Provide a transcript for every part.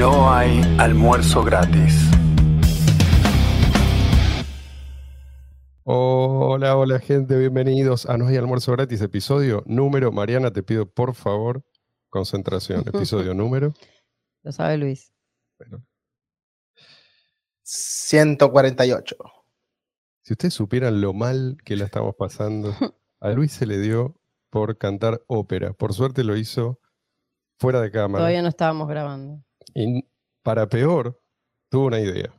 no hay almuerzo gratis. Hola, hola gente, bienvenidos a No hay almuerzo gratis, episodio número. Mariana, te pido por favor concentración. Episodio número. Lo sabe Luis. 148. Si ustedes supieran lo mal que la estamos pasando, a Luis se le dio por cantar ópera. Por suerte lo hizo fuera de cámara. Todavía no estábamos grabando. Y para peor, tuvo una idea.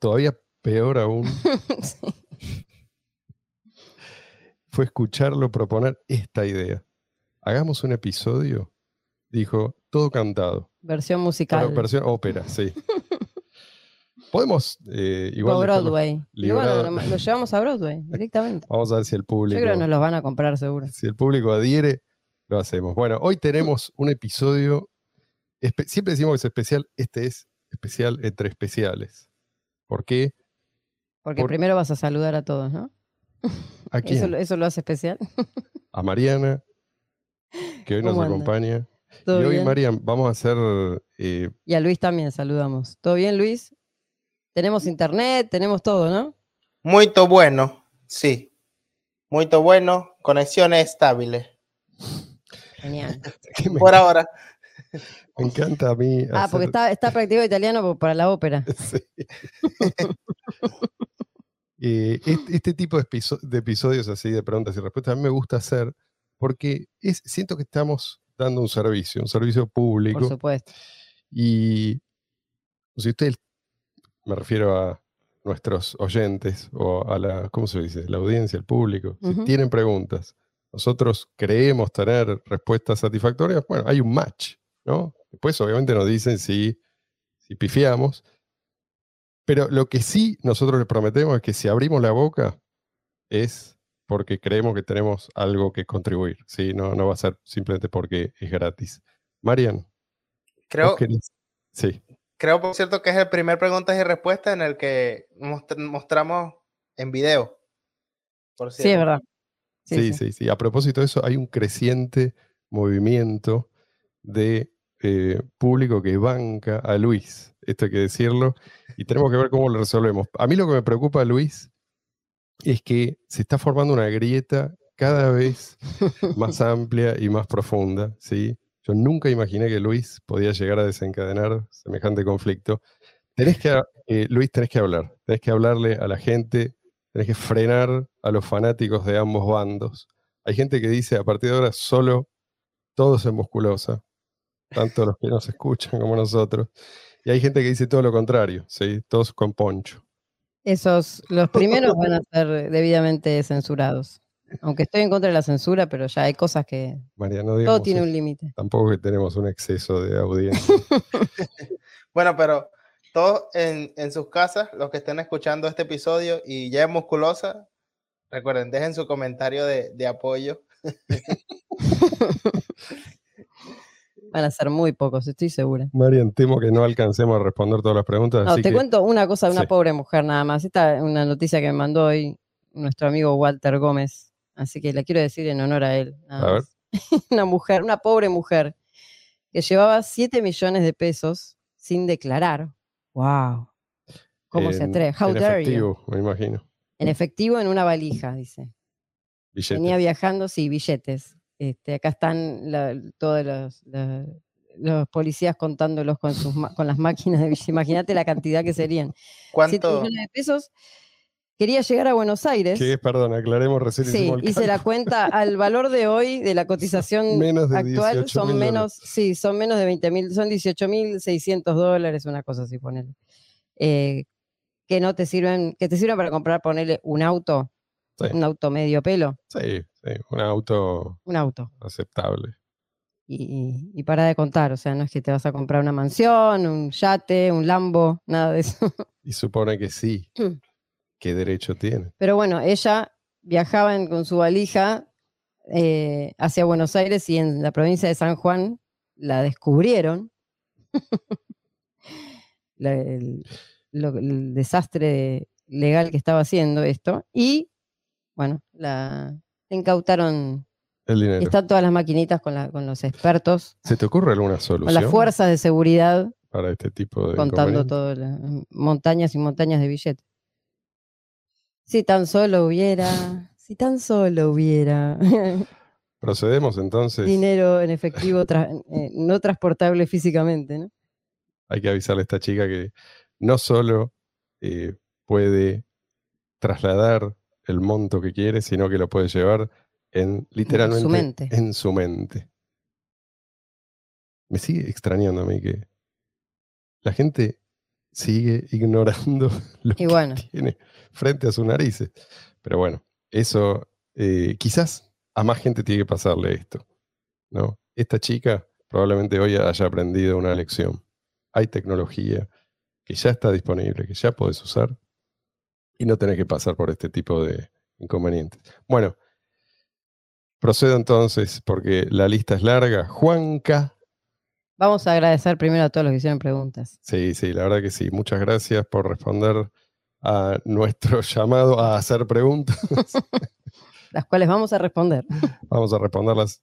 Todavía peor aún Sí. fue escucharlo proponer esta idea. Hagamos un episodio, dijo, todo cantado. Versión musical. versión ópera, sí. Podemos eh, igual. o Broadway. Bueno, lo, lo llevamos a Broadway directamente. Vamos a ver si el Yo público. creo que nos los van a comprar seguro. Si el público adhiere, lo hacemos. Bueno, hoy tenemos un episodio. Espe- Siempre decimos que es especial. Este es especial entre especiales. ¿Por qué? Porque Por- primero vas a saludar a todos, ¿no? ¿A quién? Eso, lo- eso lo hace especial. A Mariana, que hoy nos acompaña. Y ¿Todo hoy, bien? Marian, vamos a hacer. eh, Y a Luis también saludamos. ¿Todo bien, Luis? Tenemos internet, tenemos todo, ¿no? Muy bueno, sí. Muy bueno, conexiones estables. Genial. Por ahora. Me encanta a mí. Ah, porque está, está practicado italiano por- para la ópera. Sí. Eh, este, este tipo de, episo- de episodios así de preguntas y respuestas a mí me gusta hacer porque es, siento que estamos dando un servicio, un servicio Por público. supuesto. Y si ustedes, me refiero a nuestros oyentes o a la, ¿cómo se dice? La audiencia, el público, si tienen preguntas, nosotros creemos tener respuestas satisfactorias, bueno, hay un match, ¿no? Después obviamente nos dicen si, si pifiamos, pero lo que sí nosotros les prometemos es que si abrimos la boca es porque creemos que tenemos algo que contribuir, ¿sí? No, no va a ser simplemente porque es gratis. Marian, ¿vos Creo? Sí. creo, por cierto, que es el primer preguntas y respuestas en el que mostr- mostramos en video. Por Sí, es cierto. verdad. Sí, sí, sí. A propósito de eso, hay un creciente movimiento de eh, público que banca a Luis. Esto hay que decirlo. Y tenemos que ver cómo lo resolvemos. A mí lo que me preocupa, Luis, es que se está formando una grieta cada vez más amplia y más profunda. ¿sí? Yo nunca imaginé que Luis podía llegar a desencadenar semejante conflicto. Tenés que, eh, Luis, tenés que hablar. Tenés que hablarle a la gente, tenés que frenar a los fanáticos de ambos bandos. Hay gente que dice a partir de ahora solo todos en musculosa, tanto los que nos escuchan como nosotros. Y hay gente que dice todo lo contrario, ¿sí? todos con poncho. Esos, los primeros van a ser debidamente censurados. Aunque estoy en contra de la censura, pero ya hay cosas que. Mariano, Todo digamos, tiene un límite. tampoco que tenemos un exceso de audiencia. Bueno, pero todos en, en sus casas, los que estén escuchando este episodio y ya es musculosa, recuerden, dejen su comentario de, de apoyo. Van a ser muy pocos, estoy segura. Marian, temo que no alcancemos a responder todas las preguntas. No, así te que- cuento una cosa de una Sí. pobre mujer nada más. Esta es una noticia que me mandó hoy nuestro amigo Walter Gómez. Así que la quiero decir en honor a él. A ver. una mujer, una pobre mujer, que llevaba 7 millones de pesos sin declarar. ¡Wow! ¿Cómo se en- atreve? How en dare you? efectivo, me imagino. En efectivo, en una valija, dice. Billetes. Venía viajando, sí, billetes. Este, acá están la- todos los, la- los policías contándolos con, sus, con las máquinas de billetes. Imagínate la cantidad que serían. 7 ¿Cuánto? millones de pesos. Quería llegar a Buenos Aires. Que es, perdón, aclaremos recién. Sí, hice la cuenta al valor de hoy de la cotización Menos de actual 18 son menos, sí, son menos de 20 mil, son 18 mil 600 dólares, una cosa así, ponele. Eh, que no te sirven, que te sirven para comprar, ponerle un auto, Sí. un auto medio pelo, Sí, sí, un auto un auto. aceptable. Y, y para de contar, o sea, no es que te vas a comprar una mansión, un yate, un Lambo, nada de eso. Y supone que sí. ¿Qué derecho tiene? Pero bueno, ella viajaba en- con su valija eh, hacia Buenos Aires y en la provincia de San Juan la descubrieron. La- el, lo- el desastre legal que estaba haciendo esto. Y bueno, la incautaron. El Y dinero. están todas las maquinitas con, la- con los expertos, ¿Se te ocurre alguna con solución? las fuerzas de seguridad para este tipo de contando inconvenientes. todo, la- montañas y montañas de billetes. Si tan solo hubiera, si tan solo hubiera Procedemos entonces. dinero en efectivo tra- eh, no transportable físicamente, ¿no? Hay que avisarle a esta chica que no solo eh, puede trasladar el monto que quiere, sino que lo puede llevar en literalmente mente. en su mente. Me sigue extrañando a mí que la gente sigue ignorando lo Y bueno, que tiene frente a sus narices. Pero bueno, eso eh, quizás a más gente tiene que pasarle esto. ¿no? Esta chica probablemente hoy haya aprendido una lección. Hay tecnología que ya está disponible, que ya podés usar y no tenés que pasar por este tipo de inconvenientes. Bueno, procedo entonces porque la lista es larga. Juanca. vamos a agradecer primero a todos los que hicieron preguntas. Sí, sí, la verdad que sí. Muchas gracias por responder a nuestro llamado a hacer preguntas. Las cuales vamos a responder. Vamos a responderlas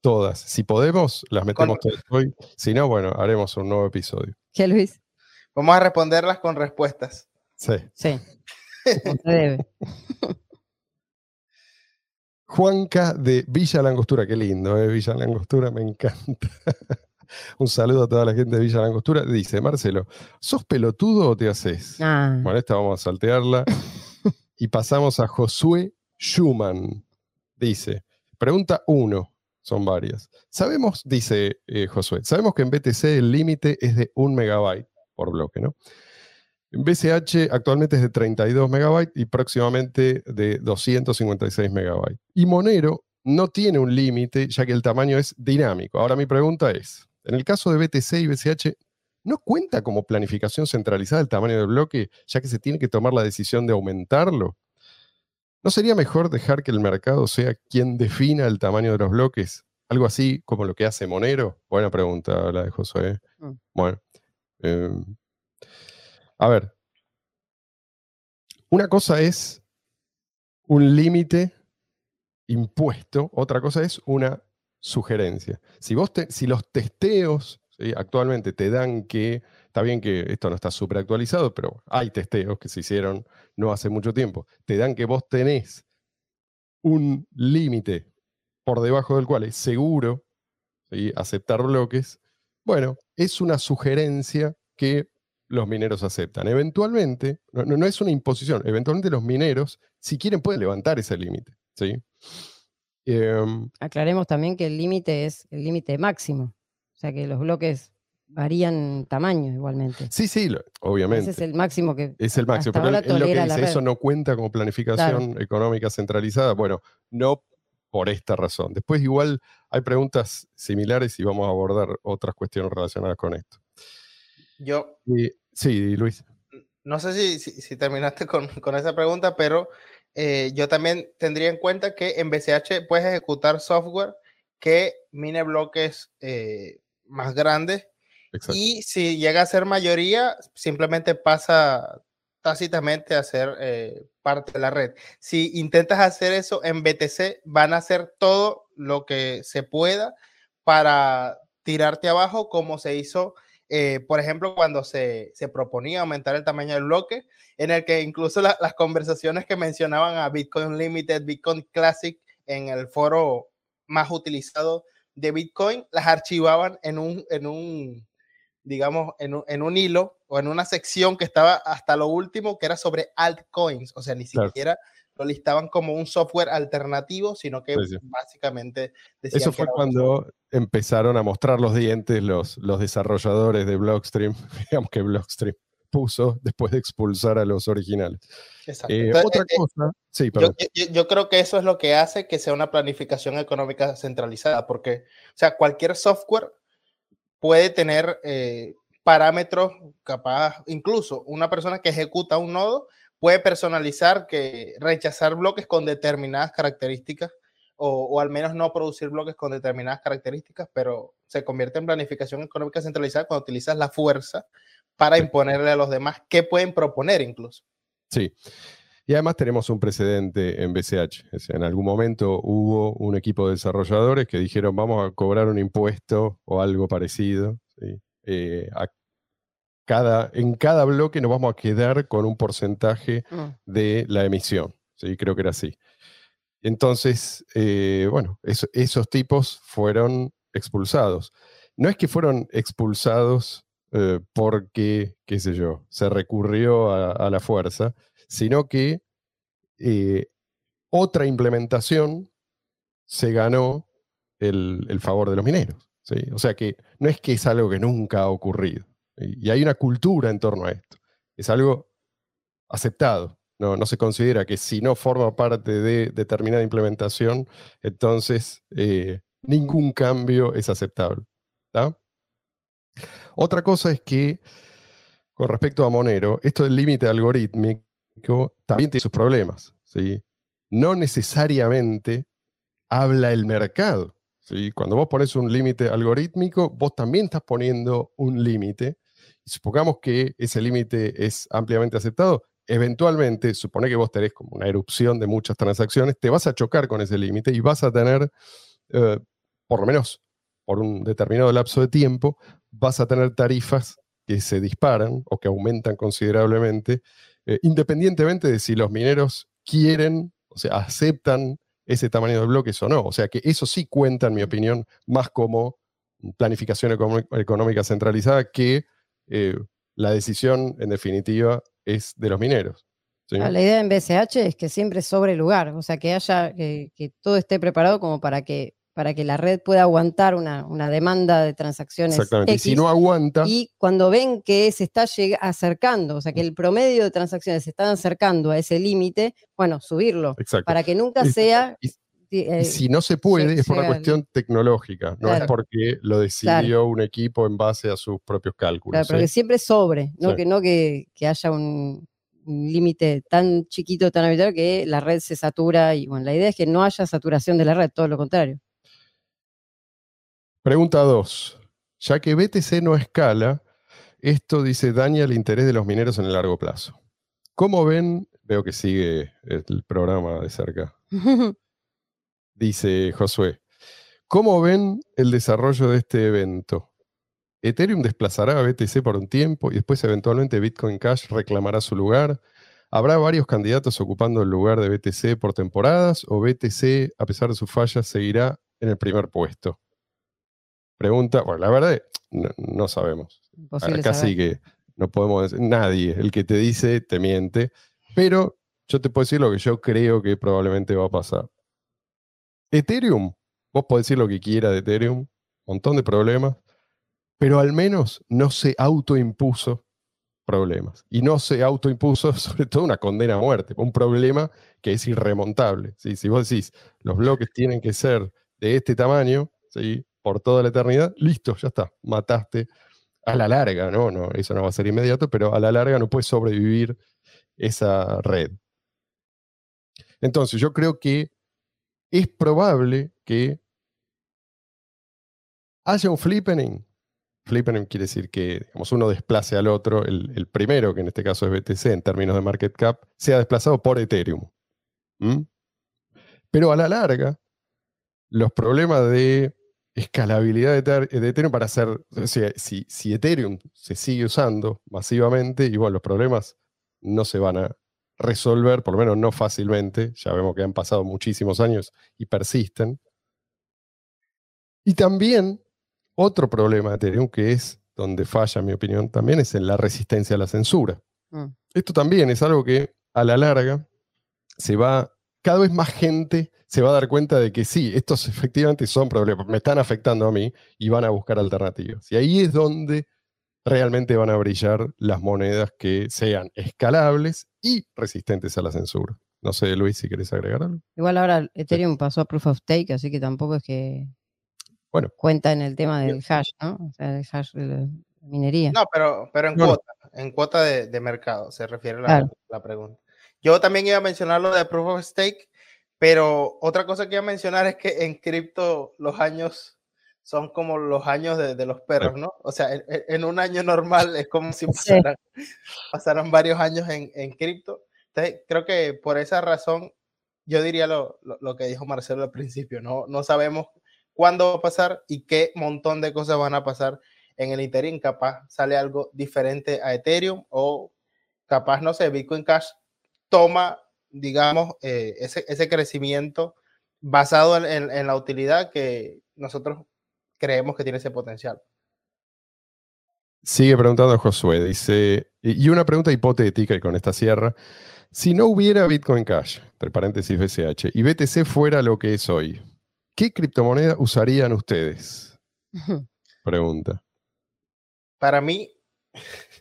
todas. Si podemos, las metemos Con- todas hoy. Si no, bueno, haremos un nuevo episodio. ¿Qué, Luis? Vamos a responderlas con respuestas. Sí. Sí. Como se debe. Juanca de Villa Langostura, qué lindo, ¿eh? Villa Langostura, me encanta. Un saludo a toda la gente de Villa Langostura. Dice, Marcelo, ¿sos pelotudo o te haces? Ah, Bueno, esta vamos a saltearla. y pasamos a Josué Schumann. Dice, pregunta uno, son varias. Sabemos, dice eh, Josué, sabemos que en BTC el límite es de un megabyte por bloque, ¿no? BCH actualmente es de 32 megabytes y próximamente de 256 megabytes. Y Monero no tiene un límite ya que el tamaño es dinámico. Ahora mi pregunta es, en el caso de BTC y BCH, ¿no cuenta como planificación centralizada el tamaño del bloque ya que se tiene que tomar la decisión de aumentarlo? ¿No sería mejor dejar que el mercado sea quien defina el tamaño de los bloques? Algo así como lo que hace Monero. Buena pregunta la de Josué. Mm. Bueno. eh, a ver. Una cosa es un límite impuesto, otra cosa es una sugerencia. Si, vos si los testeos actualmente te dan que, está bien que esto no está súper actualizado, pero hay testeos que se hicieron no hace mucho tiempo, te dan que vos tenés un límite por debajo del cual es seguro aceptar bloques, bueno, es una sugerencia que los mineros aceptan. Eventualmente, no, es una imposición, eventualmente los mineros, si quieren, pueden levantar ese límite. ¿sí? Em, aclaremos también que el límite es el límite máximo. O sea que los bloques varían tamaño igualmente. sí, sí, lo- obviamente. Ese es el máximo que. Es el máximo, pero él lo que dice, eso red". no cuenta como planificación económica centralizada. Bueno, no por esta razón. Después igual hay preguntas similares y vamos a abordar otras cuestiones relacionadas con esto. Yo Y- sí, Luis. no sé si, si, si terminaste con, con esa pregunta, pero eh, yo también tendría en cuenta que en BCH puedes ejecutar software que mine bloques eh, más grandes Exacto. y si llega a ser mayoría, simplemente pasa tácitamente a ser eh, parte de la red. Si intentas hacer eso en BTC, van a hacer todo lo que se pueda para tirarte abajo, como se hizo, eh, por ejemplo, cuando se, se proponía aumentar el tamaño del bloque, en el que incluso la- las conversaciones que mencionaban a Bitcoin Limited, Bitcoin Classic, en el foro más utilizado de Bitcoin, las archivaban en un, en un digamos, en un, en un hilo o en una sección que estaba hasta lo último, que era sobre altcoins. O sea, ni Claro. siquiera lo listaban como un software alternativo, sino que Sí, sí. básicamente decían Eso que fue un cuando empezaron a mostrar los dientes los, los desarrolladores de Blockstream, digamos que Blockstream puso después de expulsar a los originales. Exacto. Eh, Entonces, otra eh, eh, cosa, sí, yo, yo- yo creo que eso es lo que hace que sea una planificación económica centralizada, porque, o sea, cualquier software puede tener eh, parámetros capaz, incluso una persona que ejecuta un nodo puede personalizar que rechazar bloques con determinadas características o, o al menos no producir bloques con determinadas características, pero se convierte en planificación económica centralizada cuando utilizas la fuerza para imponerle a los demás qué pueden proponer incluso. Sí. Y además tenemos un precedente en BCH. En algún momento hubo un equipo de desarrolladores que dijeron vamos a cobrar un impuesto o algo parecido ¿sí? Eh, a cada, en cada bloque nos vamos a quedar con un porcentaje Mm. de la emisión. ¿sí? Creo que era así. Entonces, eh, bueno, eso- esos tipos fueron expulsados. No es que fueron expulsados eh, porque, qué sé yo, se recurrió a, a la fuerza, sino que eh, otra implementación se ganó el, el favor de los mineros. ¿sí? O sea que no es que es algo que nunca ha ocurrido. Y hay una cultura en torno a esto. Es algo aceptado. No, no se considera que si no forma parte de determinada implementación, entonces eh, ningún cambio es aceptable. Otra cosa es que, con respecto a Monero, esto del límite algorítmico también tiene sus problemas. ¿sí? No necesariamente habla el mercado. ¿sí? Cuando vos pones un límite algorítmico, vos también estás poniendo un límite. Y supongamos que ese límite es ampliamente aceptado, eventualmente, supone que vos tenés como una erupción de muchas transacciones, te vas a chocar con ese límite y vas a tener, eh, por lo menos por un determinado lapso de tiempo, vas a tener tarifas que se disparan o que aumentan considerablemente, eh, independientemente de si los mineros quieren, o sea, aceptan ese tamaño de bloques o no. O sea que eso sí cuenta, en mi opinión, más como planificación económica centralizada que eh, la decisión, en definitiva, es de los mineros. ¿sí? Ah, La idea en BCH es que siempre sobre el lugar, o sea, que haya, que, que todo esté preparado como para que, para que la red pueda aguantar una, una demanda de transacciones. Exactamente. Y si no aguanta, y cuando ven que se está acercando, o sea, que el promedio de transacciones se están acercando a ese límite, bueno, subirlo, exacto. para que nunca Y- sea... Y eh, si no se puede, es por una cuestión tecnológica, no es porque lo decidió un equipo en base a sus propios cálculos. Claro, pero que ¿sí? siempre sobre, no Sí. que, no que, que haya un, un límite tan chiquito, tan arbitrario que la red se satura y bueno, la idea es que no haya saturación de la red, todo lo contrario. Pregunta 2. Ya que BTC no escala, esto dice daña el interés de los mineros en el largo plazo. ¿Cómo ven? Veo que sigue el programa de cerca. Dice Josué. ¿Cómo ven el desarrollo de este evento? Ethereum desplazará a BTC por un tiempo y después eventualmente Bitcoin Cash reclamará su lugar. ¿Habrá varios candidatos ocupando el lugar de BTC por temporadas o BTC, a pesar de sus fallas, seguirá en el primer puesto? Pregunta, bueno, la verdad, no, no sabemos. Imposible Acá saber. sí que no podemos decir, nadie, el que te dice te miente, pero yo te puedo decir lo que yo creo que probablemente va a pasar. Ethereum, vos podés decir lo que quiera de Ethereum, montón de problemas, pero al menos no se autoimpuso problemas. Y no se autoimpuso sobre todo una condena a muerte, un problema que es irremontable. ¿sí? Si vos decís, los bloques tienen que ser de este tamaño, ¿sí? por toda la eternidad, listo, ya está, mataste a la larga, ¿no? no eso no va a ser inmediato, pero a la larga no puede sobrevivir esa red. Entonces, yo creo que es probable que haya un flippening. Flippening quiere decir que digamos, uno desplace al otro, el, primero, que en este caso es BTC en términos de market cap, sea desplazado por Ethereum. Pero a la larga, los problemas de escalabilidad de, Ether- de Ethereum para hacer, si Ethereum se sigue usando masivamente, igual los problemas no se van a resolver, por lo menos no fácilmente, ya vemos que han pasado muchísimos años y persisten. Y también otro problema de Ethereum que es donde falla, en mi opinión, también es en la resistencia a la censura. Mm. Esto también es algo que a la larga se va, cada vez más gente se va a dar cuenta de que sí, estos efectivamente son problemas, me están afectando a mí y van a buscar alternativas. Y ahí es donde realmente van a brillar las monedas que sean escalables y resistentes a la censura. No sé, Luis, si querés agregar algo. Igual ahora Ethereum pasó a Proof of Stake, así que tampoco es que Bueno. cuenta en el tema del hash, ¿no? O sea, el hash de la minería. No, pero, pero en Bueno. cuota, en cuota de, de mercado, se refiere la, Claro. la pregunta. Yo también iba a mencionar lo de Proof of Stake, pero otra cosa que iba a mencionar es que en cripto los años son como los años de, de los perros, ¿no? O sea, en, en- en un año normal es como si Sí. pasaran, pasaran varios años en, en cripto. Entonces, creo que por esa razón, yo diría lo, lo- lo que dijo Marcelo al principio, ¿no? No sabemos cuándo va a pasar y qué montón de cosas van a pasar en el interín capaz sale algo diferente a Ethereum o capaz, no sé, Bitcoin Cash toma, digamos, eh, ese, ese, crecimiento basado en, en, la utilidad que nosotros creemos que tiene ese potencial. Sigue preguntando Josué, dice, y una pregunta hipotética y con esta sierra, si no hubiera Bitcoin Cash, entre paréntesis BCH, y BTC fuera lo que es hoy, ¿qué criptomoneda usarían ustedes? Pregunta. Para mí,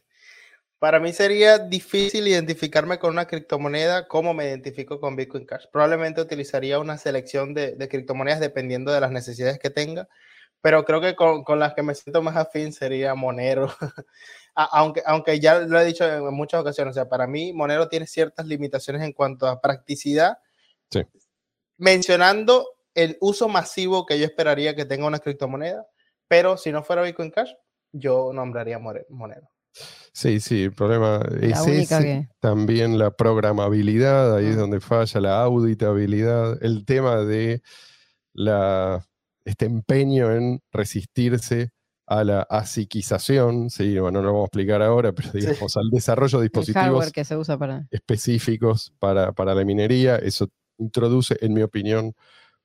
para mí sería difícil identificarme con una criptomoneda como me identifico con Bitcoin Cash. Probablemente utilizaría una selección de, de criptomonedas dependiendo de las necesidades que tenga, pero creo que con, con las que me siento más afín sería Monero. aunque, aunque ya lo he dicho en muchas ocasiones, o sea, para mí Monero tiene ciertas limitaciones en cuanto a practicidad. Sí. Mencionando el uso masivo que yo esperaría que tenga una criptomoneda, pero si no fuera Bitcoin Cash, yo nombraría Monero. Sí, sí, el problema es también la programabilidad, ahí es donde falla, la auditabilidad, el tema de la, este empeño en resistirse a la asiquización, sí, bueno, no lo vamos a explicar ahora, pero digamos al desarrollo de dispositivos que se usa para... específicos para, para la minería, eso introduce, en mi opinión,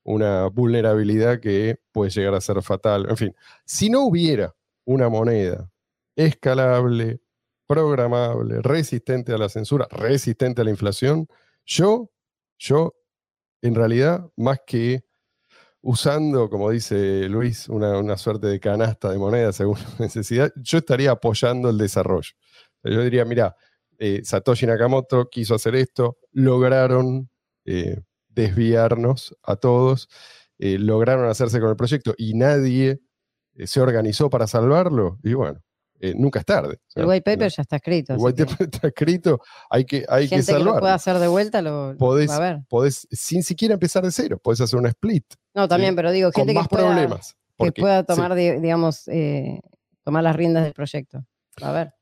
una vulnerabilidad que puede llegar a ser fatal. En fin, si no hubiera una moneda escalable, programable, resistente a la censura, resistente a la inflación, yo, yo, en realidad, más que usando, como dice Luis, una, suerte de canasta de moneda según necesidad, yo estaría apoyando el desarrollo. Yo diría, mira, eh, Satoshi Nakamoto quiso hacer esto, lograron eh, desviarnos a todos, eh, lograron hacerse con el proyecto y nadie se organizó para salvarlo, y bueno, eh, nunca es tarde. el white paper ya está escrito. El white paper está escrito, hay que, hay que salvarlo. Que lo hacer de vuelta lo, podés, a ver. Podés, sin siquiera empezar de cero, podés hacer una split. No, también, pero digo, gente con más que pueda, problemas. que pueda tomar, digamos, tomar las riendas del proyecto. A ver.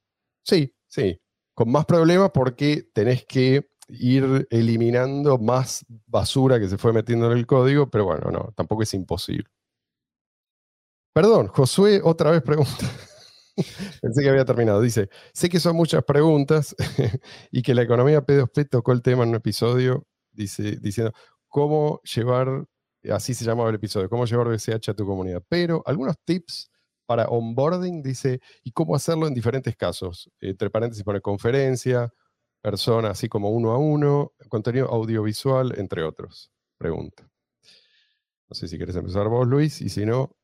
Sí, sí. Con más problemas porque tenés que ir eliminando más basura que se fue metiendo en el código, pero bueno, no, tampoco es imposible. Perdón, Josué otra vez pregunta. Pensé que había terminado. Dice, sé que son muchas preguntas y que la economía P2P tocó el tema en un episodio dice, diciendo cómo llevar, así se llamaba el episodio, cómo llevar BCH a tu comunidad. Pero algunos tips para onboarding, dice, y cómo hacerlo en diferentes casos. Entre paréntesis pone conferencia, persona, así como uno a uno, contenido audiovisual, entre otros. Pregunta. No sé si quieres empezar vos, Luis, y si no...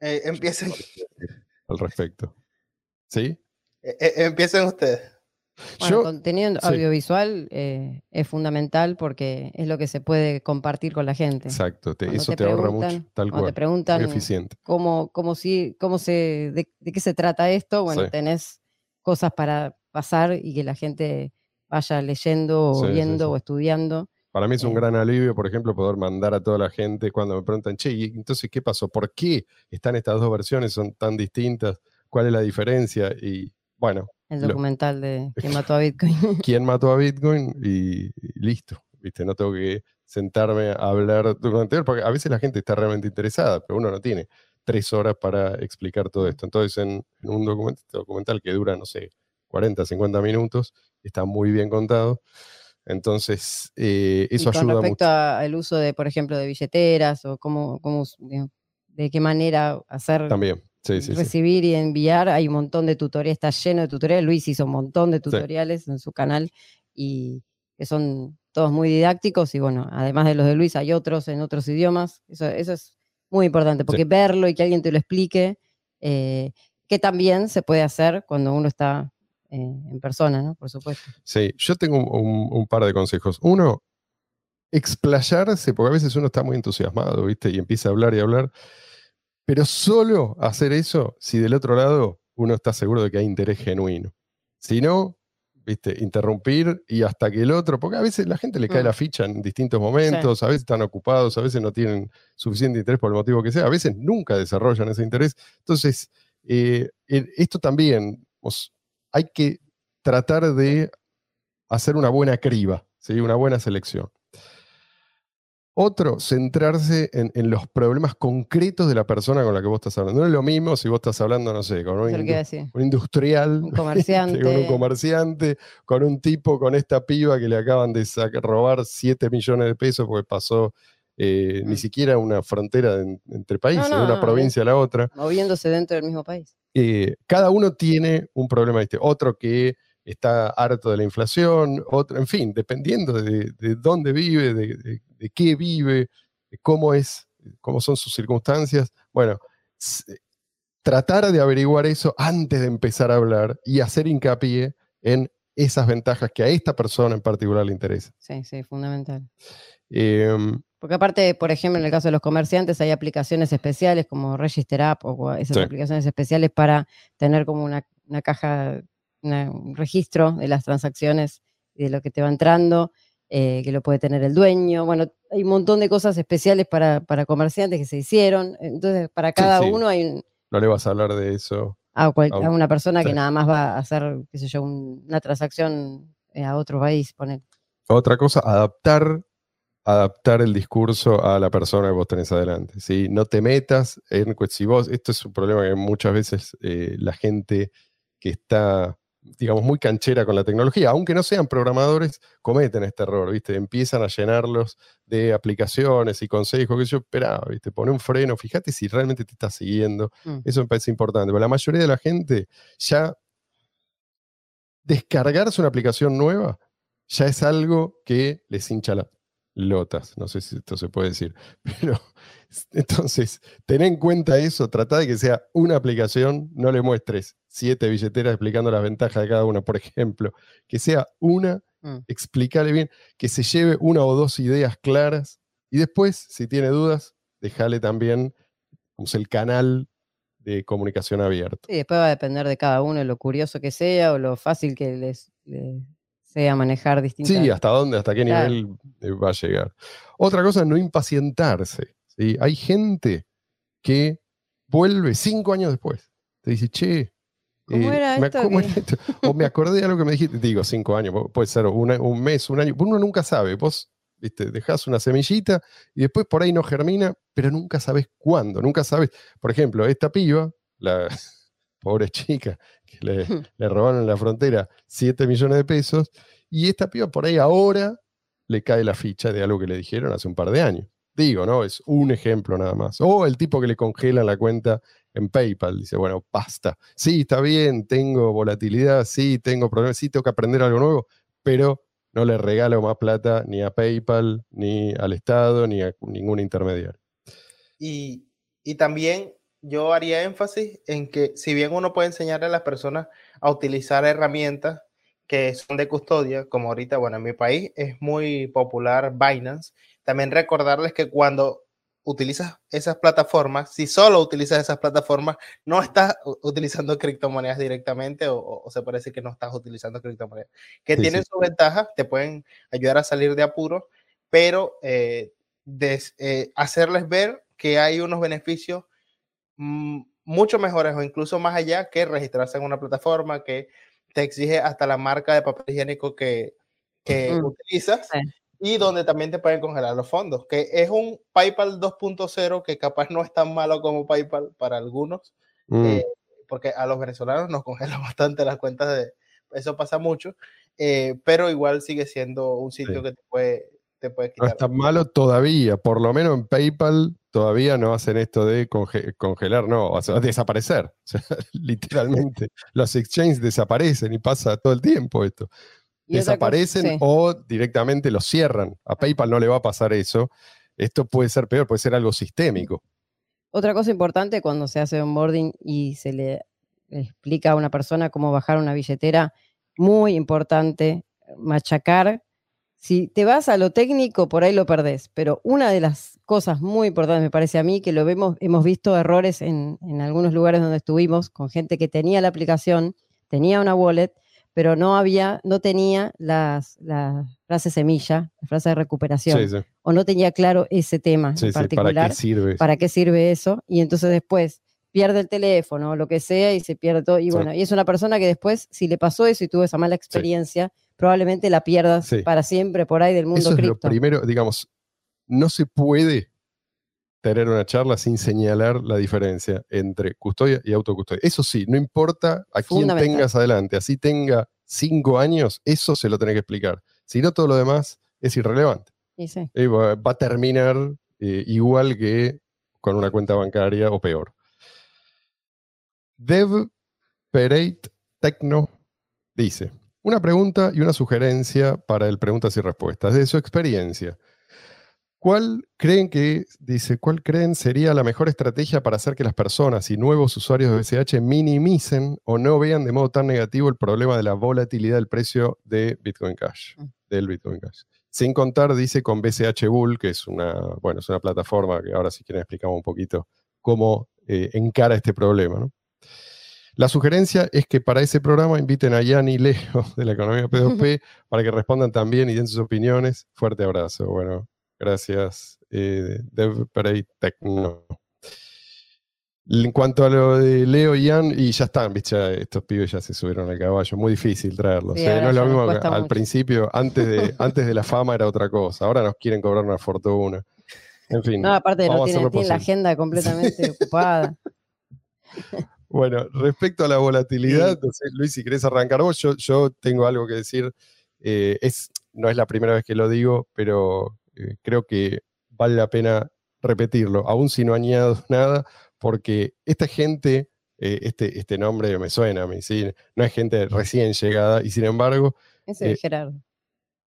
Eh, empiecen. Al respecto. ¿Sí? Eh, eh, empiecen ustedes. Bueno, el contenido audiovisual eh, es fundamental porque es lo que se puede compartir con la gente. Exacto, eso te, ahorra mucho, tal cual. te preguntan eficiente. Cómo, cómo, si, cómo se, de, qué se trata esto, bueno, tenés cosas para pasar y que la gente vaya leyendo o viendo o estudiando. Para mí es un gran alivio, por ejemplo, poder mandar a toda la gente cuando me preguntan, che, ¿y entonces qué pasó? ¿Por qué están estas dos versiones? ¿Son tan distintas? ¿Cuál es la diferencia? Y bueno. El documental de ¿Quién mató a Bitcoin? ¿Quién mató a Bitcoin? Y, listo. ¿Viste? No tengo que sentarme a hablar durante porque a veces la gente está realmente interesada, pero uno no tiene tres horas para explicar todo esto. Entonces, en, un documental que dura, no sé, 40, 50 minutos, está muy bien contado. Entonces, eh, eso ayuda mucho. Con respecto al uso de, por ejemplo, de billeteras o cómo, cómo de qué manera hacer También. recibir y enviar, hay un montón de tutoriales, está lleno de tutoriales. Luis hizo un montón de tutoriales en su canal y que son todos muy didácticos. Y bueno, además de los de Luis, hay otros en otros idiomas. Eso, eso es muy importante, porque verlo y que alguien te lo explique, eh, que también se puede hacer cuando uno está en persona, ¿no? Por supuesto. Sí, yo tengo un, par de consejos. Uno, explayarse, porque a veces uno está muy entusiasmado, ¿viste? Y empieza a hablar y hablar, pero solo hacer eso si del otro lado uno está seguro de que hay interés genuino. Si no, ¿viste? Interrumpir y hasta que el otro, porque a veces la gente le cae la mm. ficha en distintos momentos, a veces están ocupados, a veces no tienen suficiente interés por el motivo que sea, a veces nunca desarrollan ese interés. Entonces, eh, esto también, hay que tratar de hacer una buena criba, ¿sí? una buena selección. Otro, centrarse en, en los problemas concretos de la persona con la que vos estás hablando. No es lo mismo si vos estás hablando, no sé, con un, indu- un industrial, Un comerciante. con un comerciante, con un tipo, con esta piba que le acaban de robar 7 millones de pesos porque pasó eh, ni Mm. siquiera una frontera en- entre países, no, de una provincia a la otra. Moviéndose dentro del mismo país. Eh, cada uno tiene un problema distinto. Otro que está harto de la inflación, otro, en fin, dependiendo de, de dónde vive, de, de- de qué vive, de cómo es, cómo son sus circunstancias. Bueno, s- tratar de averiguar eso antes de empezar a hablar y hacer hincapié en esas ventajas que a esta persona en particular le interesa. Sí, sí, fundamental. Em, Porque aparte, por ejemplo, en el caso de los comerciantes hay aplicaciones especiales como Register App o esas Sí. aplicaciones especiales para tener como una, una caja, una- un registro de las transacciones y de lo que te va entrando, eh, que lo puede tener el dueño. Bueno, hay un montón de cosas especiales para, para comerciantes que se hicieron. Entonces, para cada sí. uno hay un- no le vas a hablar de eso. a, cual- una persona que nada más va a hacer, qué sé yo, un- una transacción eh, a otro país, poner. Otra cosa, adaptar, adaptar el discurso a la persona que vos tenés adelante. ¿sí? No te metas en si vos, esto es un problema que muchas veces eh, la gente que está, digamos, muy canchera con la tecnología, aunque no sean programadores, cometen este error, ¿viste? Empiezan a llenarlos de aplicaciones y consejos, que yo esperaba, ¿viste? Pone un freno, fíjate si realmente te está siguiendo. Mm. Eso me parece importante, pero la mayoría de la gente ya descargarse una aplicación nueva ya es algo que les hincha las lotas. No sé si esto se puede decir, pero entonces, ten en cuenta eso, trata de que sea una aplicación, no le muestres siete billeteras explicando las ventajas de cada una, por ejemplo, que sea una, Mm. explícale bien, que se lleve una o dos ideas claras y después, si tiene dudas, déjale también el canal de comunicación abierto. Sí, después va a depender de cada uno, lo curioso que sea o lo fácil que les, les sea manejar distintas. Sí, hasta dónde, hasta qué Claro. nivel eh, va a llegar. Otra cosa, no impacientarse. ¿sí? Hay gente que vuelve cinco años después. Te dice, che, ¿Cómo era me, esto ¿cómo que- era esto? O me acordé de algo que me dijiste. Digo, cinco años, pu- puede ser una- un mes, un año. Uno nunca sabe. Vos ¿viste? dejás una semillita y después por ahí no germina, pero nunca sabes cuándo. Nunca sabes. Por ejemplo, esta piba, la pobre chica que le, le robaron en la frontera 7 millones de pesos, y esta piba por ahí ahora le cae la ficha de algo que le dijeron hace un par de años. Digo, ¿no? Es un ejemplo nada más. O el tipo que le congela la cuenta en PayPal. Dice, bueno, basta. Sí, está bien, tengo volatilidad, sí, tengo problemas, sí, tengo que aprender algo nuevo, pero no le regalo más plata ni a PayPal, ni al Estado, ni a ningún intermediario. Y, y también yo haría énfasis en que si bien uno puede enseñarle a las personas a utilizar herramientas que son de custodia, como ahorita, bueno, en mi país es muy popular Binance, también recordarles que cuando utilizas esas plataformas, si solo utilizas esas plataformas, no estás utilizando criptomonedas directamente o, o- se parece que no estás utilizando criptomonedas, que Sí, tienen sí. sus ventajas, te pueden ayudar a salir de apuros, pero eh, des- eh, hacerles ver que hay unos beneficios mucho mejores o incluso más allá que registrarse en una plataforma que te exige hasta la marca de papel higiénico que, que Mm, utilizas sí. y donde también te pueden congelar los fondos, que es un PayPal 2.0 que capaz no es tan malo como PayPal para algunos, Mm, eh, porque a los venezolanos nos congelan bastante las cuentas de eso pasa mucho, eh, pero igual sigue siendo un sitio Sí. que te puede, te puede No es tan malo todavía, por lo menos en PayPal todavía no hacen esto de conge- congelar, no, o sea, desaparecer. O sea, literalmente, los exchanges desaparecen y pasa todo el tiempo esto. Cosa- Desaparecen sí. o directamente los cierran. A PayPal no le va a pasar eso. Esto puede ser peor, puede ser algo sistémico. Otra cosa importante cuando se hace onboarding y se le explica a una persona cómo bajar una billetera, muy importante machacar. Si te vas a lo técnico, por ahí lo perdés, pero una de las cosas muy importantes, me parece a mí, que lo vemos, hemos visto errores en, en algunos lugares donde estuvimos con gente que tenía la aplicación, tenía una wallet, pero no había, no tenía las, la frase semilla, la frase de recuperación, Sí, sí, o no tenía claro ese tema sí, en particular ¿Para qué sirve? para qué sirve eso, y entonces después pierde el teléfono o lo que sea y se pierde todo. Y bueno, y es una persona que después, si le pasó eso y tuvo esa mala experiencia, probablemente la pierdas Sí. para siempre por ahí del mundo Eso es lo primero, digamos, no se puede tener una charla sin señalar la diferencia entre custodia y autocustodia. Eso sí, no importa a quién tengas adelante, así tenga cinco años, eso se lo tenés que explicar. Si no, todo lo demás es irrelevante. Sí. Eh, va va a terminar eh, igual que con una cuenta bancaria o peor. Dev Pereit Tecno dice, una pregunta y una sugerencia para el preguntas y respuestas. De su experiencia, ¿cuál creen que, dice, cuál creen sería la mejor estrategia para hacer que las personas y nuevos usuarios de BCH minimicen o no vean de modo tan negativo el problema de la volatilidad del precio de Bitcoin Cash, Mm. del Bitcoin Cash? Sin contar, dice, con BCH Bull, que es una, bueno, es una plataforma que ahora si quieren explicamos un poquito cómo eh, encara este problema. ¿no? La sugerencia es que para ese programa inviten a Jan y Leo de la Economía P2P para que respondan también y den sus opiniones. Fuerte abrazo. Bueno, gracias, eh, Dev Perey Tecno. En cuanto a lo de Leo y Jan, y ya están, estos pibes ya se subieron al caballo, muy difícil traerlos. Sí, ¿eh? No es lo mismo que al mucho. principio, antes de, antes de la fama era otra cosa, ahora nos quieren cobrar una fortuna. En fin. No, aparte no vamos a tiene, hacer lo tiene la agenda completamente ocupada. Bueno, respecto a la volatilidad, sé, Luis, si querés arrancar vos, yo, yo tengo algo que decir. eh, es, no es la primera vez que lo digo, pero eh, creo que vale la pena repetirlo, aún si no añado nada, porque esta gente, eh, este, este nombre me suena a mí, ¿sí? no es gente recién llegada, y sin embargo, Ese es Gerardo.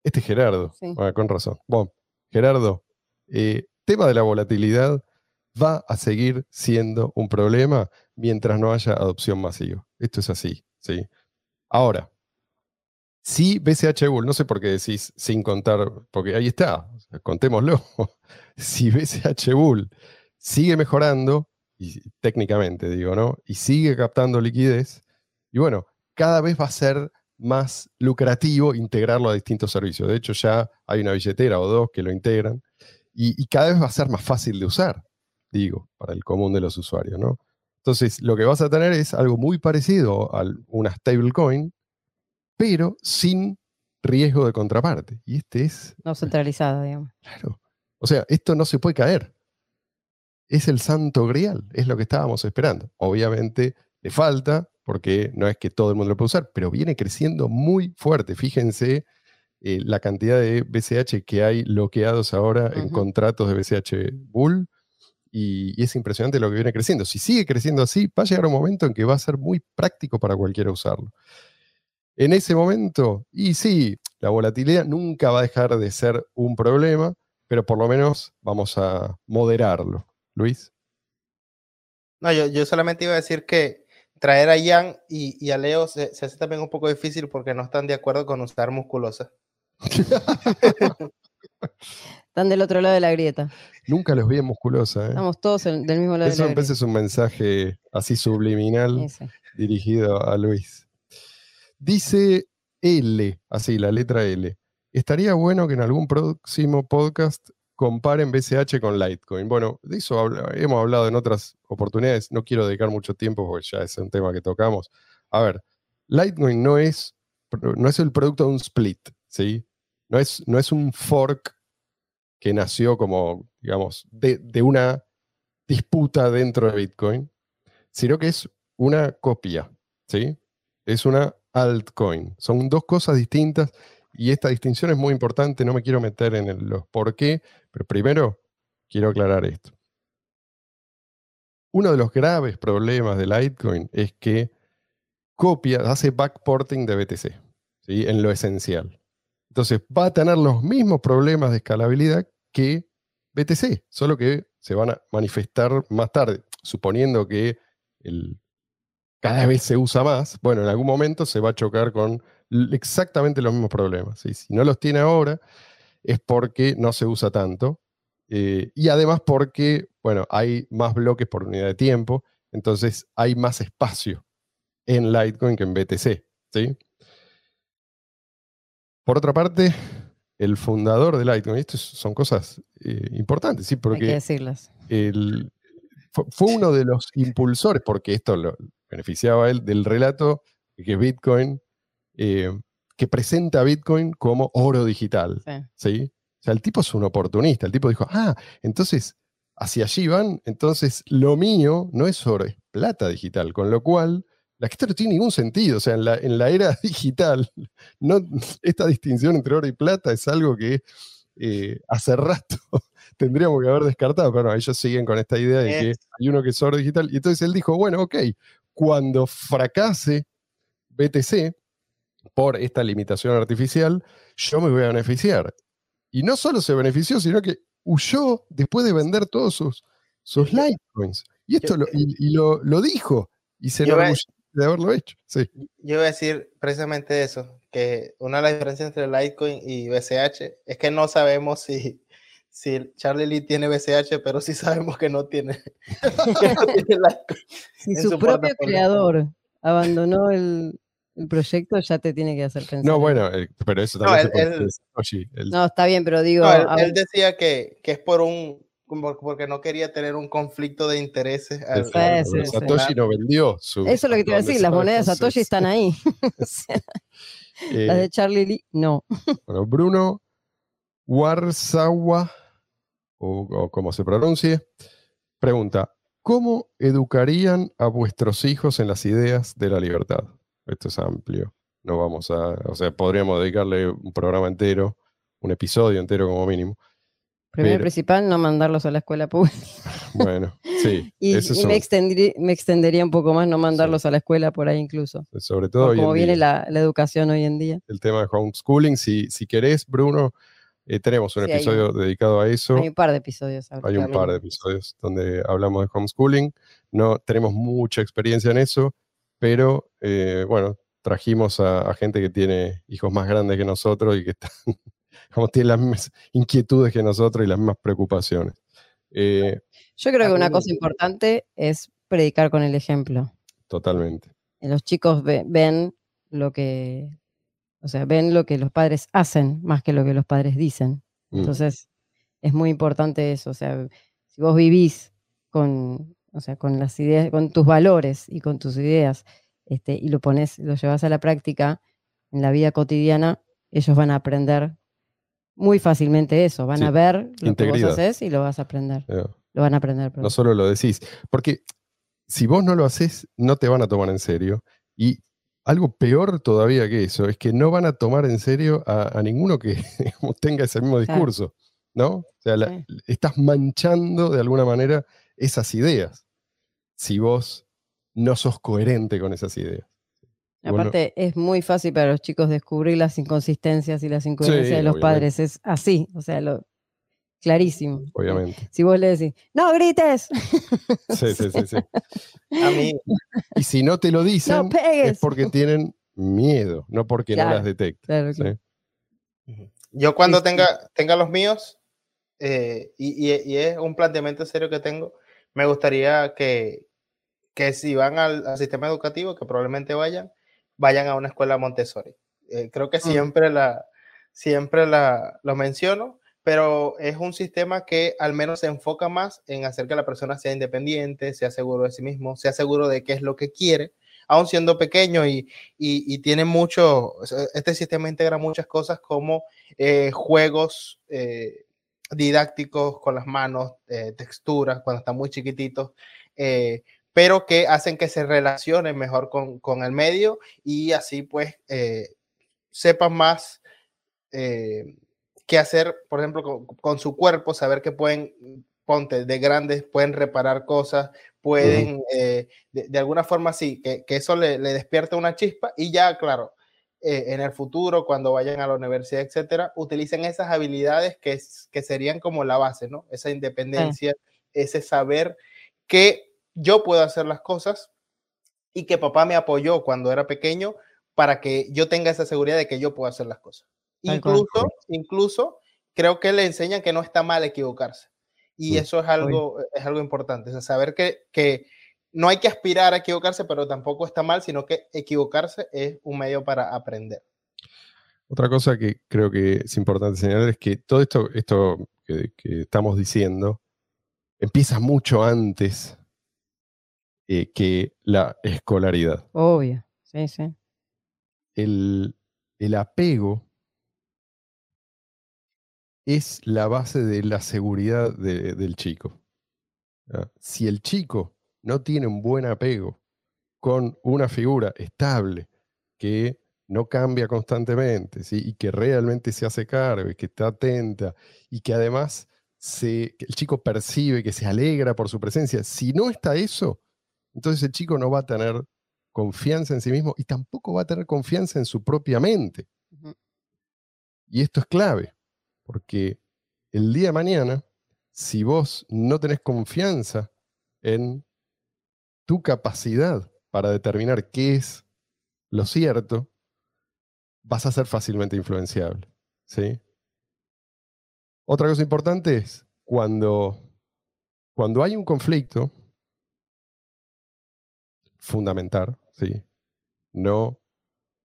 este es Gerardo. Sí. Ah, con razón. Bueno, Gerardo, tema de la volatilidad va a seguir siendo un problema mientras no haya adopción masiva. Esto es así, ¿sí? Ahora, si BCH Bull, no sé por qué decís sin contar, porque ahí está, contémoslo. si BCH Bull sigue mejorando, técnicamente digo, ¿no? Y sigue captando liquidez, y bueno, cada vez va a ser más lucrativo integrarlo a distintos servicios. De hecho, ya hay una billetera o dos que lo integran y, y cada vez va a ser más fácil de usar, digo, para el común de los usuarios, ¿no? Entonces, lo que vas a tener es algo muy parecido a una stablecoin, pero sin riesgo de contraparte. Y este es, No centralizada, digamos. claro, o sea, esto no se puede caer. Es el santo grial, es lo que estábamos esperando. Obviamente le falta, porque no es que todo el mundo lo pueda usar, pero viene creciendo muy fuerte. Fíjense eh, la cantidad de BCH que hay bloqueados ahora en contratos de BCH Bull. Y, y es impresionante lo que viene creciendo. Si sigue creciendo así, va a llegar un momento en que va a ser muy práctico para cualquiera usarlo. En ese momento, y sí, la volatilidad nunca va a dejar de ser un problema, pero por lo menos vamos a moderarlo. Luis. No, yo, yo solamente iba a decir que traer a Jan y, y a Leo se, se hace también un poco difícil porque no están de acuerdo con usar musculosa. Están del otro lado de la grieta. Nunca los vi en musculosa. ¿eh? Estamos todos en- del mismo lado Eso de la grieta. es un mensaje así subliminal Ese. dirigido a Luis. Dice L, así, la letra L. Estaría bueno que en algún próximo podcast comparen BCH con Litecoin. Bueno, de eso hemos hablado en otras oportunidades. No quiero dedicar mucho tiempo porque ya es un tema que tocamos. A ver, Litecoin no es, no es el producto de un split, ¿sí? No es, no es un fork que nació como, digamos, de, de una disputa dentro de Bitcoin, sino que es una copia, ¿sí? Es una altcoin. Son dos cosas distintas y esta distinción es muy importante. No me quiero meter en el- los por qué, pero primero quiero aclarar esto. Uno de los graves problemas de Litecoin es que copia, hace backporting de BTC, ¿sí? en lo esencial. Entonces va a tener los mismos problemas de escalabilidad que BTC, solo que se van a manifestar más tarde, suponiendo que cada vez se usa más, bueno, en algún momento se va a chocar con exactamente los mismos problemas. Si no los tiene ahora, es porque no se usa tanto. eh, y además porque, bueno, hay más bloques por unidad de tiempo, entonces hay más espacio en Litecoin que en BTC. ¿sí? Por otra parte, el fundador de Litecoin, esto son cosas eh, importantes, ¿sí? Hay que porque decirlas. el- fue, fue uno de los impulsores, porque esto lo beneficiaba él, del relato de que Bitcoin, eh, que presenta a Bitcoin como oro digital. Sí. ¿sí? O sea, el tipo es un oportunista. El tipo dijo, ah, entonces hacia allí van, entonces lo mío no es oro, es plata digital, con lo cual la gente no tiene ningún sentido. O sea, en la, en la era digital, no, esta distinción entre oro y plata es algo que eh, hace rato tendríamos que haber descartado, pero no, ellos siguen con esta idea de que hay uno que es oro digital. Y entonces él dijo, bueno, ok, cuando fracase BTC por esta limitación artificial, yo me voy a beneficiar. Y no solo se benefició, sino que huyó después de vender todos sus, sus Litecoins. Y esto lo, y, lo, dijo y se enorgulleció de haberlo hecho. Sí. Yo voy a decir precisamente eso, que una de las diferencias entre Litecoin y BCH es que no sabemos si, si Charlie Lee tiene BCH, pero sí sabemos que no tiene, Si su, propio creador abandonó el, proyecto, ya te tiene que hacer pensar. No, bueno, pero eso también no, no, está bien, pero digo. él, decía que, que, es por un. Porque no quería tener un conflicto de intereses. Satoshi no vendió su. Eso es lo que te iba a decir, las monedas de Satoshi están ahí. las de Charlie Lee, no. Bueno, Bruno Warzawa o, como se pronuncie, pregunta, ¿cómo educarían a vuestros hijos en las ideas de la libertad? Esto es amplio. No vamos a, o sea, podríamos dedicarle un programa entero, un episodio entero como mínimo. Primero principal, no mandarlos a la escuela pública. Bueno, sí. y, me, extendería, un poco más no mandarlos a la escuela por ahí incluso. Sobre todo. como viene la, educación hoy en día. El tema de homeschooling, si, si querés, Bruno, eh, tenemos un episodio dedicado a eso. Hay un par de episodios. Hay un par de episodios donde hablamos de homeschooling. No tenemos mucha experiencia en eso, pero eh, bueno, trajimos a, gente que tiene hijos más grandes que nosotros y que están, como tienen las mismas inquietudes que nosotros y las mismas preocupaciones. Eh, Yo creo que una cosa importante es predicar con el ejemplo. Totalmente. Los chicos ven lo que, o sea, ven lo que los padres hacen más que lo que los padres dicen. Mm. Entonces, es muy importante eso. O sea, si vos vivís con, o sea, con las ideas, con tus valores y con tus ideas, este, y lo pones, lo llevas a la práctica en la vida cotidiana, ellos van a aprender muy fácilmente eso. Van a ver lo que vos haces y lo vas a aprender. Lo van a aprender. No solo lo decís. Porque si vos no lo haces, no te van a tomar en serio. Y algo peor todavía que eso es que no van a tomar en serio a, ninguno que tenga ese mismo discurso, ¿no? O sea, estás manchando de alguna manera esas ideas si vos no sos coherente con esas ideas. Aparte, es muy fácil para los chicos descubrir las inconsistencias y las incoherencias de los padres. Es así, o sea, lo, clarísimo. Obviamente. Si vos le decís, no grites. Sí, sí, sí, sí. A mí. Y si no te lo dicen, es porque tienen miedo, no porque no las detectan. Yo cuando tenga, tenga los míos, eh, y, es un planteamiento serio que tengo, me gustaría que, que si van al, sistema educativo, que probablemente vayan, vayan a una escuela Montessori. Eh, creo que siempre, la, siempre la, lo menciono pero es un sistema que al menos se enfoca más en hacer que la persona sea independiente, sea seguro de sí mismo, sea seguro de qué es lo que quiere, aún siendo pequeño y, y, tiene mucho, este sistema integra muchas cosas como eh, juegos eh, didácticos con las manos, texturas cuando están muy chiquititos, pero que hacen que se relacionen mejor con, con el medio y así pues sepan más qué hacer, por ejemplo, con, su cuerpo, saber que pueden, ponte, de grandes, pueden reparar cosas, pueden, eh, de, alguna forma sí, que, que eso le, le, despierta una chispa y ya, claro, eh, en el futuro, cuando vayan a la universidad, etcétera, utilicen esas habilidades que, que serían como la base, ¿no? Esa independencia, ese saber que yo puedo hacer las cosas y que papá me apoyó cuando era pequeño para que yo tenga esa seguridad de que yo puedo hacer las cosas. Incluso, incluso creo que le enseñan que no está mal equivocarse. Y eso es algo, es algo importante. O saber que, que no hay que aspirar a equivocarse, pero tampoco está mal, sino que equivocarse es un medio para aprender. Otra cosa que creo que es importante señalar es que todo esto, esto que, estamos diciendo empieza mucho antes eh, que la escolaridad. Obvio, sí, sí. El, el apego es la base de la seguridad de- del chico. ¿ya? Si el chico no tiene un buen apego con una figura estable que no cambia constantemente ¿sí? y que realmente se hace cargo y que está atenta y que además se, que el chico percibe que se alegra por su presencia, si no está eso, entonces el chico no va a tener confianza en sí mismo y tampoco va a tener confianza en su propia mente. Y esto es clave, porque el día de mañana, si vos no tenés confianza en tu capacidad para determinar qué es lo cierto, vas a ser fácilmente influenciable. ¿sí? Otra cosa importante es cuando, cuando hay un conflicto, fundamental, ¿sí? no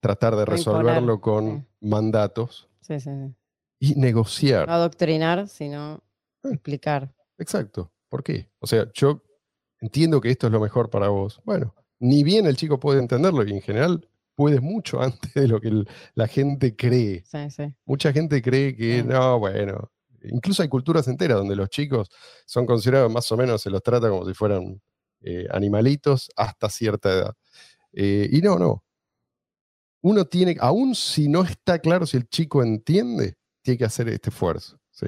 tratar de imponer, resolverlo con mandatos Sí, sí, sí. y negociar. No adoctrinar, sino Ah. explicar. Exacto. ¿Por qué? O sea, yo entiendo que esto es lo mejor para vos. Bueno, ni bien el chico puede entenderlo y en general puedes mucho antes de lo que el- la gente cree. Sí, sí. Mucha gente cree que no, bueno. Incluso hay culturas enteras donde los chicos son considerados más o menos, se los trata como si fueran eh, animalitos hasta cierta edad. Eh, y no, no. Uno tiene, aún si no está claro si el chico entiende, tiene que hacer este esfuerzo. ¿sí?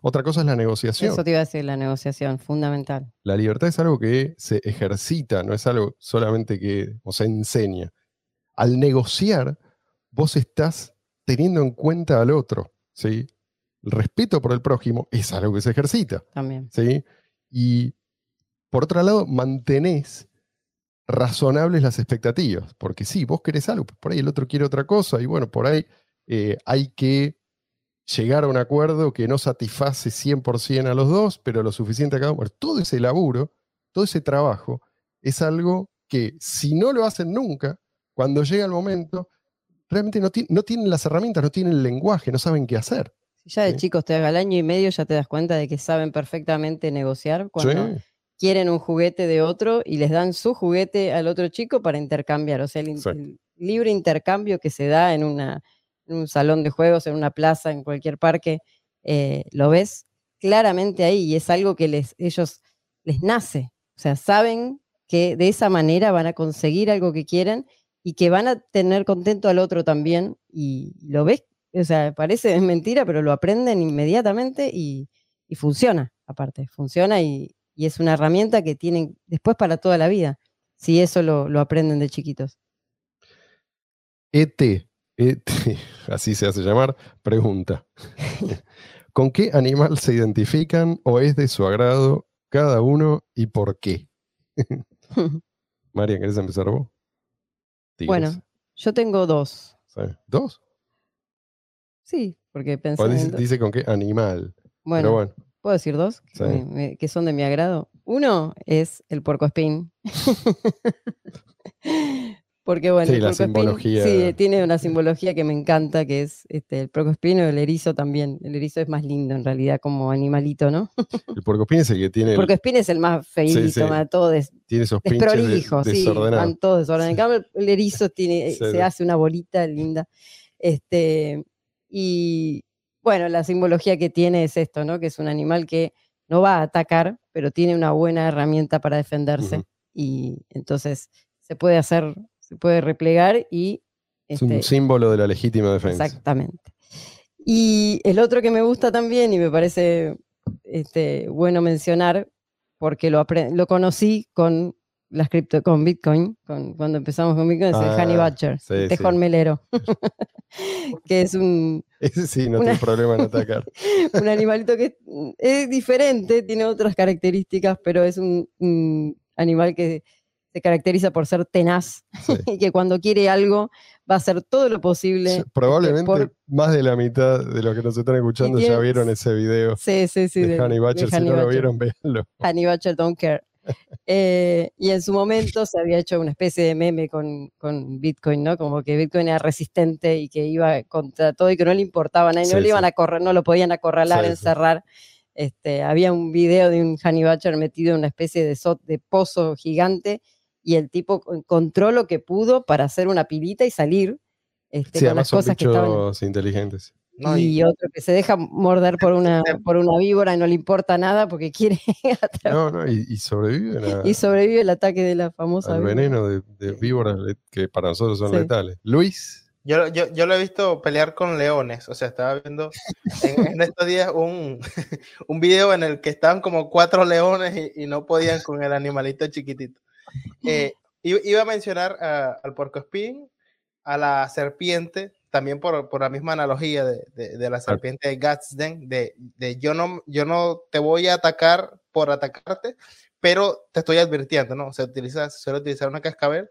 Otra cosa es la negociación. Eso te iba a decir, la negociación, fundamental. La libertad es algo que se ejercita, no es algo solamente que o se enseña. Al negociar, vos estás teniendo en cuenta al otro. ¿sí? El respeto por el prójimo es algo que se ejercita. También. ¿sí? Y por otro lado, mantenés razonables las expectativas, porque sí, vos querés algo, por ahí el otro quiere otra cosa, y bueno, por ahí eh, hay que llegar a un acuerdo que no satisface 100% a los dos, pero lo suficiente a cada uno. Todo ese laburo, todo ese trabajo, es algo que si no lo hacen nunca, cuando llega el momento, realmente no, ti- no tienen las herramientas, no tienen el lenguaje, no saben qué hacer. Si ya de Sí. chicos te haga el año y medio, ya te das cuenta de que saben perfectamente negociar cuando Sí, quieren un juguete de otro y les dan su juguete al otro chico para intercambiar. O sea, el, in- Sí. el libre intercambio que se da en, una, en un salón de juegos, en una plaza, en cualquier parque, eh, lo ves claramente ahí y es algo que les, ellos les nace. O sea, saben que de esa manera van a conseguir algo que quieren y que van a tener contento al otro también. Y lo ves, o sea, parece mentira, pero lo aprenden inmediatamente y, y funciona, aparte, funciona y, y es una herramienta que tienen después para toda la vida, si eso lo, lo aprenden de chiquitos. ET, ET, así se hace llamar, pregunta. ¿Con qué animal se identifican o es de su agrado cada uno y por qué? María, ¿querés empezar vos? Tigres, bueno, yo tengo dos. ¿sabes? ¿Dos? Sí, porque pensé. En dice, do- dice con qué animal. bueno, Pero bueno, ¿puedo decir dos? Que, Sí. me- me- que son de mi agrado. Uno es el puercoespín. Porque bueno, Sí, el la puercoespín, simbología. sí, tiene una simbología que me encanta, que es este, el puercoespín o el erizo también. El erizo es más lindo en realidad como animalito, ¿no? el puercoespín es el que tiene, el- Porque Espín es el más feíto, sí. todo des- tiene esos pinches de- desprolijo, sí, desordenados. van todos desordenados. En cambio, el erizo tiene, se hace una bolita linda. Este, y bueno, la simbología que tiene es esto, ¿no? Que es un animal que no va a atacar, pero tiene una buena herramienta para defenderse. Y entonces se puede hacer, se puede replegar y Es este, un símbolo de la legítima defensa. Exactamente. Y el otro que me gusta también y me parece este, bueno mencionar, porque lo, lo conocí con las cripto, con Bitcoin, con, cuando empezamos con Bitcoin, es el Honey Ah, Badger, sí, tejón sí. melero, que es un, sí, no Una- tiene problema en atacar. un animalito que es diferente, tiene otras características, pero es un, un animal que se caracteriza por ser tenaz Sí. y que cuando quiere algo va a hacer todo lo posible. Probablemente por- más de la mitad de los que nos están escuchando ya vieron ese video Sí, sí, sí. de de- Honey de Badger. Si no lo vieron, véanlo. Honey Badger Don't Care. Eh, y en su momento se había hecho una especie de meme con, con Bitcoin, ¿no? Como que Bitcoin era resistente y que iba contra todo y que no le importaba nada, y no Sí, le iban a correr, no lo podían acorralar, Sí, encerrar. Este, había un video de un Honey Badger metido en una especie de, so- de pozo gigante y el tipo encontró lo que pudo para hacer una pilita y salir este, Sí, con las además son cosas que estaban. bichos inteligentes. No, y, y- otro que se deja morder por una, Sí. por una víbora y no le importa nada porque quiere atrapar No, no, y, y sobreviven a- y sobrevive el ataque de la famosa al víbora. veneno de, de víboras que para nosotros son Sí. letales. Luis, Yo, yo, yo lo he visto pelear con leones, o sea, estaba viendo en, en estos días un, un video en el que estaban como cuatro leones y, y no podían con el animalito chiquitito. Eh, i- iba a mencionar a- al puercoespín, a la serpiente, también por, por la misma analogía de, de- de la serpiente de Gatsden, de, de yo, no, yo no te voy a atacar por atacarte, pero te estoy advirtiendo, ¿no? Se utiliza, se suele utilizar una cascabel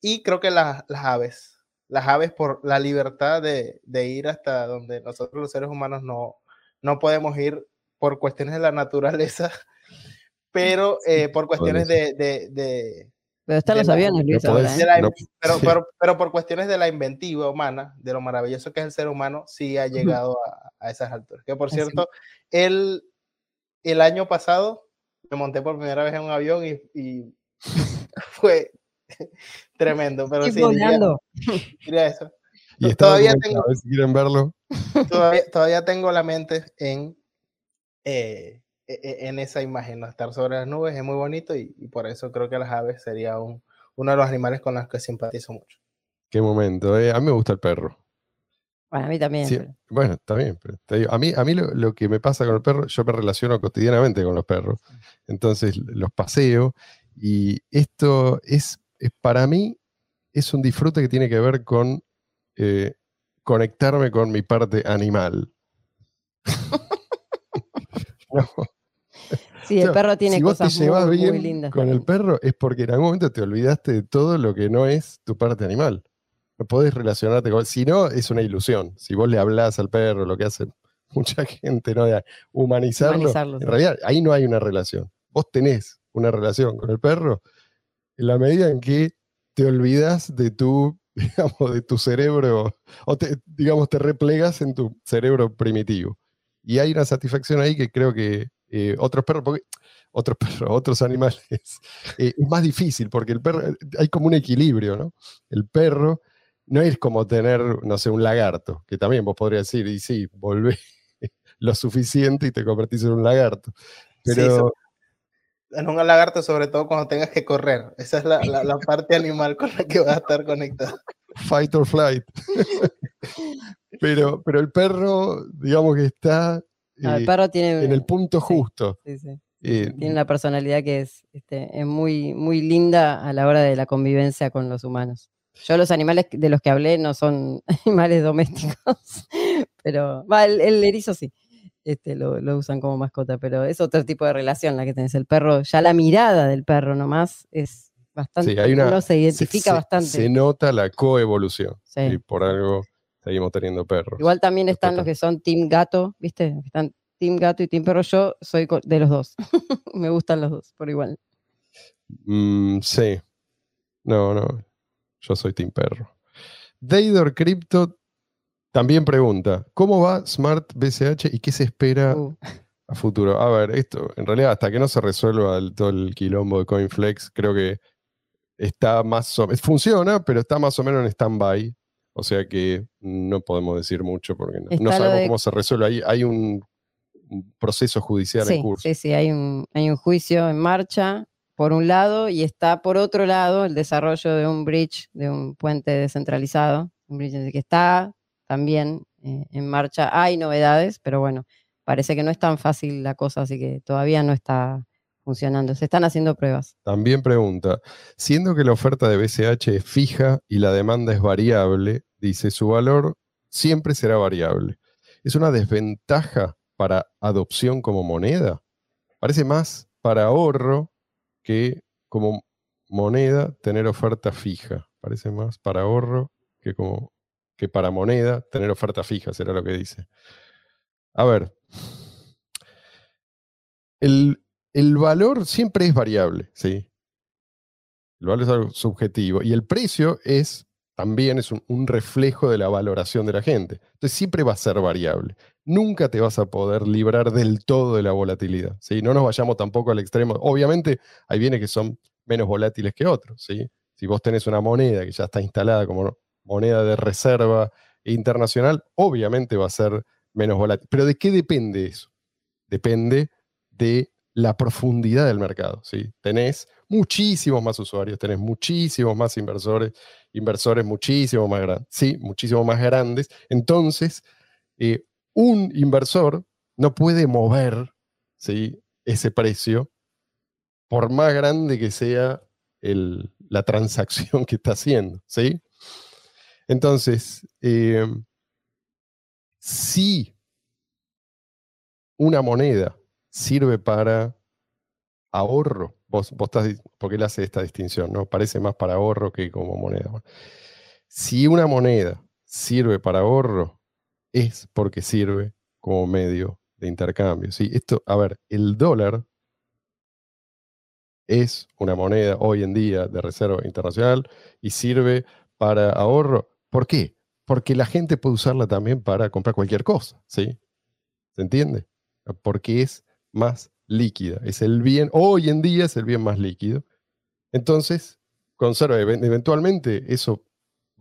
y creo que las, las aves, las aves por la libertad de, de ir hasta donde nosotros los seres humanos no, no podemos ir por cuestiones de la naturaleza, pero eh, por cuestiones de- Pero los la- aviones, no ¿eh? pero, sí. pero, pero por cuestiones de la inventiva humana, de lo maravilloso que es el ser humano, sí ha llegado a, a esas alturas. Que por Así. cierto, el, el año pasado me monté por primera vez en un avión y, y fue tremendo, pero Estoy sí, diría, volando. diría eso. y todavía tengo- a ver si quieren verlo. Todavía, todavía tengo la mente en, eh, en esa imagen, ¿no? estar sobre las nubes es muy bonito y, y por eso creo que las aves sería un, uno de los animales con los que simpatizo mucho. Qué momento. eh. A mí me gusta el perro. Bueno, a mí también. Sí, pero- Bueno, pero te digo, a mí, a mí lo, lo que me pasa con el perro, yo me relaciono cotidianamente con los perros. Entonces los paseo y esto es, es para mí, es un disfrute que tiene que ver con eh, conectarme con mi parte animal. No, Sí, el perro tiene si vos te cosas llevas muy, muy bien lindas. con el perro es porque en algún momento te olvidaste de todo lo que no es tu parte animal. No podés relacionarte con Si no, es una ilusión. Si vos le hablás al perro, lo que hace mucha gente, ¿no? De humanizarlo. Humanizarlo, en sí. realidad, ahí no hay una relación. Vos tenés una relación con el perro en la medida en que te olvidas de tu, digamos, de tu cerebro, o te, digamos, te replegas en tu cerebro primitivo. Y hay una satisfacción ahí que creo que eh, otros perros, porque otros perros, otros animales, eh, es más difícil porque el perro, hay como un equilibrio, ¿no? El perro no es como tener, no sé, un lagarto, que también vos podrías decir, y sí, volvé lo suficiente y te convertís en un lagarto. Sí, Pero so- en un lagarto, sobre todo cuando tengas que correr. Esa es la, la- la parte animal con la que vas a estar conectado. fight or flight. pero, pero el perro, digamos que está No, el perro tiene, en el punto justo. sí, sí, Eh, tiene una personalidad que es, este, es muy, muy linda a la hora de la convivencia con los humanos. Yo los animales de los que hablé no son animales domésticos, pero va, el, el erizo sí, este, lo, lo usan como mascota, pero es otro tipo de relación la que tenés. El perro, ya la mirada del perro nomás es bastante, Sí, hay una- uno se se- identifica se- bastante. Se nota la coevolución. Sí. Y por algo seguimos teniendo perros. Igual también están los que son team gato, ¿viste? Están team gato y team perro. Yo soy de los dos. Me gustan los dos, por igual. Mm, sí. No, no. Yo soy Team Perro. Daidor Crypto también pregunta: ¿Cómo va Smart BCH y qué se espera Uh, a futuro? A ver, esto, en realidad, hasta que no se resuelva el- todo el quilombo de CoinFlex, creo que está más o menos. Funciona, pero está más o menos en stand-by. O sea que no podemos decir mucho porque no, sabemos de- cómo se resuelve. Hay, hay un, proceso judicial en curso. sí, sí, hay un, hay un juicio en marcha por un lado y está por otro lado el desarrollo de un bridge, de un puente descentralizado, un bridge que está también eh, en marcha. Hay novedades, pero bueno, parece que no es tan fácil la cosa, así que todavía no está funcionando. Se están haciendo pruebas. También pregunta, siendo que la oferta de BCH es fija y la demanda es variable, dice, su valor siempre será variable. ¿Es una desventaja para adopción como moneda? Parece más para ahorro que como moneda tener oferta fija. Parece más para ahorro que, como, que para moneda tener oferta fija, será lo que dice. A ver, el, el valor siempre es variable, ¿sí? El valor es algo subjetivo. Y el precio es también es un, un reflejo de la valoración de la gente. Entonces siempre va a ser variable. Nunca te vas a poder librar del todo de la volatilidad. ¿sí? No nos vayamos tampoco al extremo. Obviamente hay bienes que son menos volátiles que otros. ¿sí? Si vos tenés una moneda que ya está instalada como moneda de reserva internacional obviamente va a ser menos volátil. Pero ¿de qué depende eso? Depende de la profundidad del mercado. ¿sí? Tenés muchísimos más usuarios, tenés muchísimos más inversores, inversores muchísimo más grandes, sí, muchísimo más grandes. Entonces, eh, un inversor no puede mover ¿sí? ese precio por más grande que sea la transacción que está haciendo. ¿sí? Entonces, eh, si una moneda sirve para ahorro, vos, vos estás, porque él hace esta distinción, ¿no? Parece más para ahorro que como moneda. Si una moneda sirve para ahorro, es porque sirve como medio de intercambio. ¿sí? Esto, a ver, el dólar es una moneda hoy en día de reserva internacional y sirve para ahorro. ¿Por qué? Porque la gente puede usarla también para comprar cualquier cosa, ¿sí? ¿Se entiende? Porque es más líquida, es el bien, hoy en día es el bien más líquido. Entonces, conserva, eventualmente eso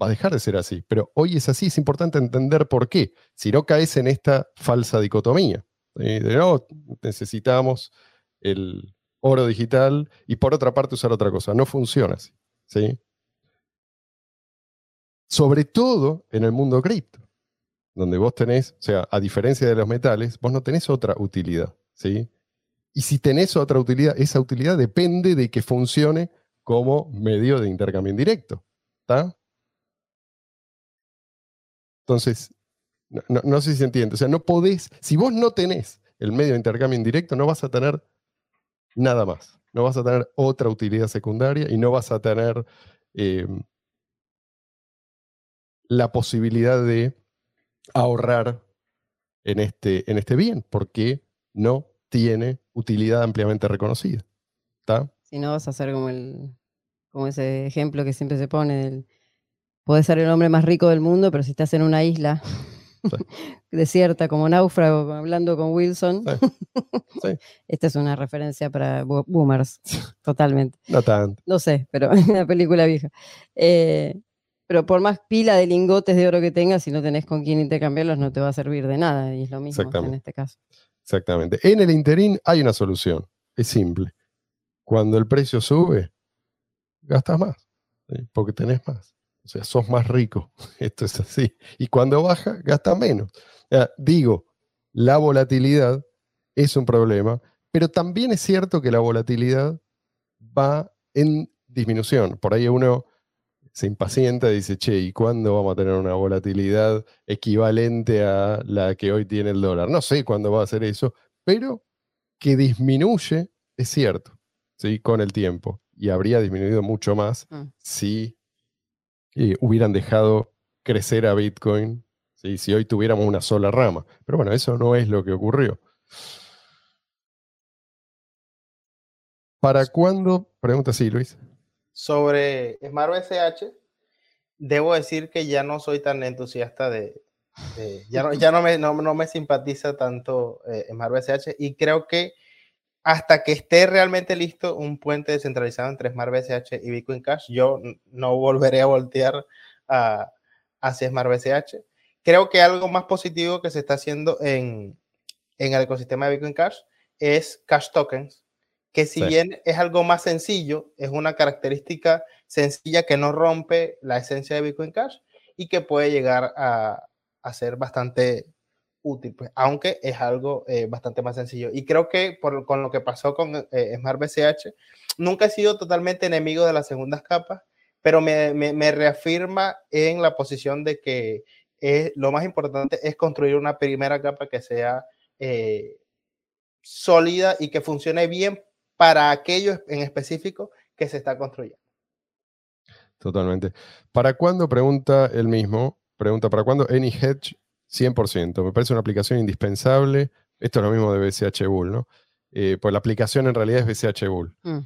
va a dejar de ser así, pero hoy es así, es importante entender por qué, si no caes en esta falsa dicotomía. De no, necesitamos el oro digital y por otra parte usar otra cosa. No funciona así. ¿sí? Sobre todo en el mundo cripto, donde vos tenés, o sea, a diferencia de los metales, vos no tenés otra utilidad. ¿Sí? Y si tenés otra utilidad, esa utilidad depende de que funcione como medio de intercambio indirecto. Entonces, no, sé si se entiende. O sea, no podés, si vos no tenés el medio de intercambio indirecto, no vas a tener nada más. No vas a tener otra utilidad secundaria y no vas a tener em, la posibilidad de ahorrar en este, en este bien, porque no tiene utilidad ampliamente reconocida. ¿Está? Si no, vas a hacer como, el, como ese ejemplo que siempre se pone del, puedes ser el hombre más rico del mundo, pero si estás en una isla desierta como náufrago, hablando con Wilson, esta es una referencia para boomers, totalmente. No tanto. No sé, pero es una película vieja. Eh, pero por más pila de lingotes de oro que tengas, si no tenés con quién intercambiarlos, no te va a servir de nada, y es lo mismo en este caso. Exactamente. En el interín hay una solución. Es simple. Cuando el precio sube, gastas más, porque tenés más. O sea, sos más rico. Esto es así. Y cuando baja, gastas menos. digo, la volatilidad es un problema, pero también es cierto que la volatilidad va en disminución. Por ahí uno se impacienta y dice, che, ¿y cuándo vamos a tener una volatilidad equivalente a la que hoy tiene el dólar? No sé cuándo va a ser eso, pero que disminuye es cierto, ¿sí? Con el tiempo. Y habría disminuido mucho más mm. si eh, hubieran dejado crecer a Bitcoin, ¿sí? si hoy tuviéramos una sola rama. Pero bueno, eso no es lo que ocurrió. ¿Para cuándo? Pregunta sí, Luis sobre Smart debo decir que ya no soy tan entusiasta de, ya, no, ya no, me, no, me simpatiza tanto eh, Smart y creo que hasta que esté realmente listo un puente descentralizado entre Smart BCH y Bitcoin Cash, yo no volveré a voltear hacia Smart. Creo que algo más positivo que se está haciendo en, en el ecosistema de Bitcoin Cash es Cash Tokens, que si bien es algo más sencillo, es una característica sencilla que no rompe la esencia de Bitcoin Cash y que puede llegar a, a ser bastante útil, pues, aunque es algo eh, bastante más sencillo. Y creo que por, con lo que pasó con eh, Smart BCH, nunca he sido totalmente enemigo de las segundas capas, pero me, me, reafirma en la posición de que es, lo más importante es construir una primera capa que sea eh, sólida y que funcione bien para aquello en específico que se está construyendo. Totalmente. ¿Para cuándo? Pregunta el mismo. Pregunta, ¿para cuándo AnyHedge 100%? Me parece una aplicación indispensable. Esto es lo mismo de BCH Bull, ¿no? Eh, pues la aplicación en realidad es BCH Bull. Mm.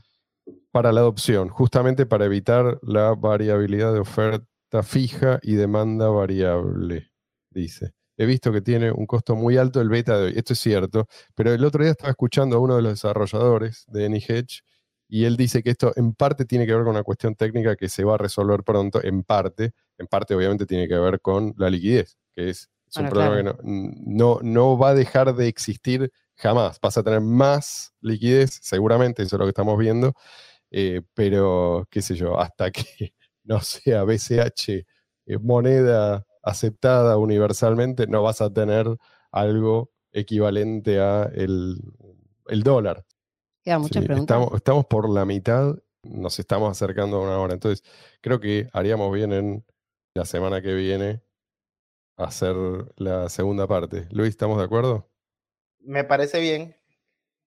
Para la adopción, justamente para evitar la variabilidad de oferta fija y demanda variable, dice he visto que tiene un costo muy alto el beta de hoy. Esto es cierto, pero el otro día estaba escuchando a uno de los desarrolladores de AnyHedge y él dice que esto en parte tiene que ver con una cuestión técnica que se va a resolver pronto, en parte, en parte obviamente tiene que ver con la liquidez, que es, es un problema que no, no, no va a dejar de existir jamás. Vas a tener más liquidez, seguramente, eso es lo que estamos viendo, eh, pero qué sé yo, hasta que no sea BCH eh, moneda aceptada universalmente, no vas a tener algo equivalente a el, el dólar. Quedan muchas Sí, preguntas. estamos, estamos por la mitad, nos estamos acercando a una hora. Entonces, creo que haríamos bien en la semana que viene hacer la segunda parte. Luis, ¿estamos de acuerdo? Me parece bien,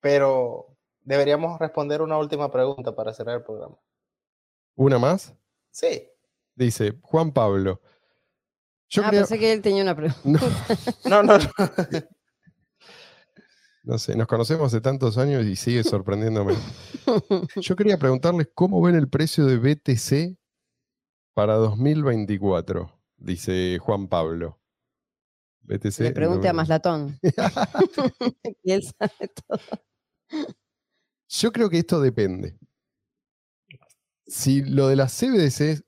pero deberíamos responder una última pregunta para cerrar el programa. ¿Una más? Sí. Dice Juan Pablo. Yo ah, pensé que él tenía una pregunta. No, No, no, no. no sé, nos conocemos hace tantos años y sigue sorprendiéndome. Yo quería preguntarles cómo ven el precio de BTC para 2024, dice Juan Pablo. BTC. Le pregunte a 2024. Maslatón. y él sabe todo. Yo creo que esto depende. Si lo de las CBDC,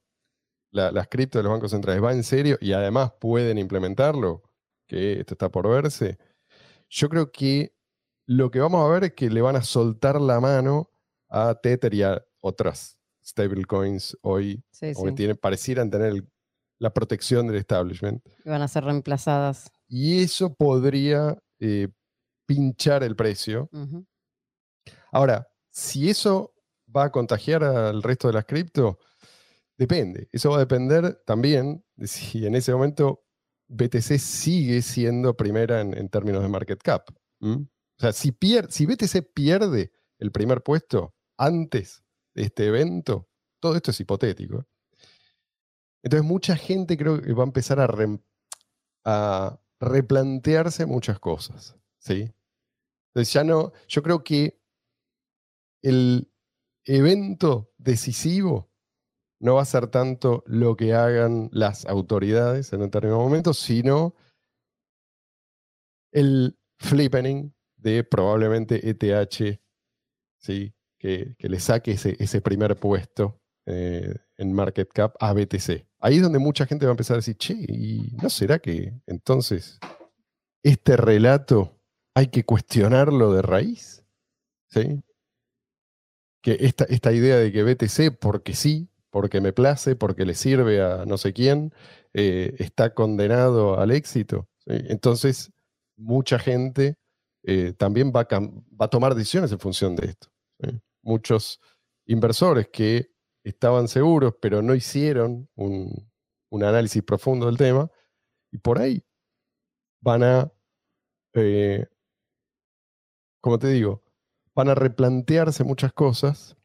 la- las cripto de los bancos centrales, va en serio y además pueden implementarlo, que esto está por verse, yo creo que lo que vamos a ver es que le van a soltar la mano a Tether y a otras stablecoins hoy, Sí, o que tienen, parecieran tener el- la protección del establishment. que Van a ser reemplazadas. Y eso podría eh, pinchar el precio. Ahora, si eso va a contagiar al resto de las cripto, depende. Eso va a depender también de si en ese momento BTC sigue siendo primera en, términos de market cap. O sea, si, pier- si BTC pierde el primer puesto antes de este evento, todo esto es hipotético. Entonces, mucha gente creo que va a empezar a, a replantearse muchas cosas. ¿sí? Entonces, ya no, yo creo que el evento decisivo no va a ser tanto lo que hagan las autoridades en determinado momento, sino el flippening de probablemente ETH, ¿sí? que, le saque ese, ese primer puesto eh, en market cap a BTC. Ahí es donde mucha gente va a empezar a decir, che, ¿y no será que entonces este relato hay que cuestionarlo de raíz? ¿Sí? que esta, esta idea de que BTC, porque sí, porque me place, porque le sirve a no sé quién, eh, está condenado al éxito. Entonces, mucha gente eh, también va a, tomar decisiones en función de esto. Muchos inversores que estaban seguros, pero no hicieron un, un análisis profundo del tema, y por ahí van a, eh, como te digo, van a replantearse muchas cosas,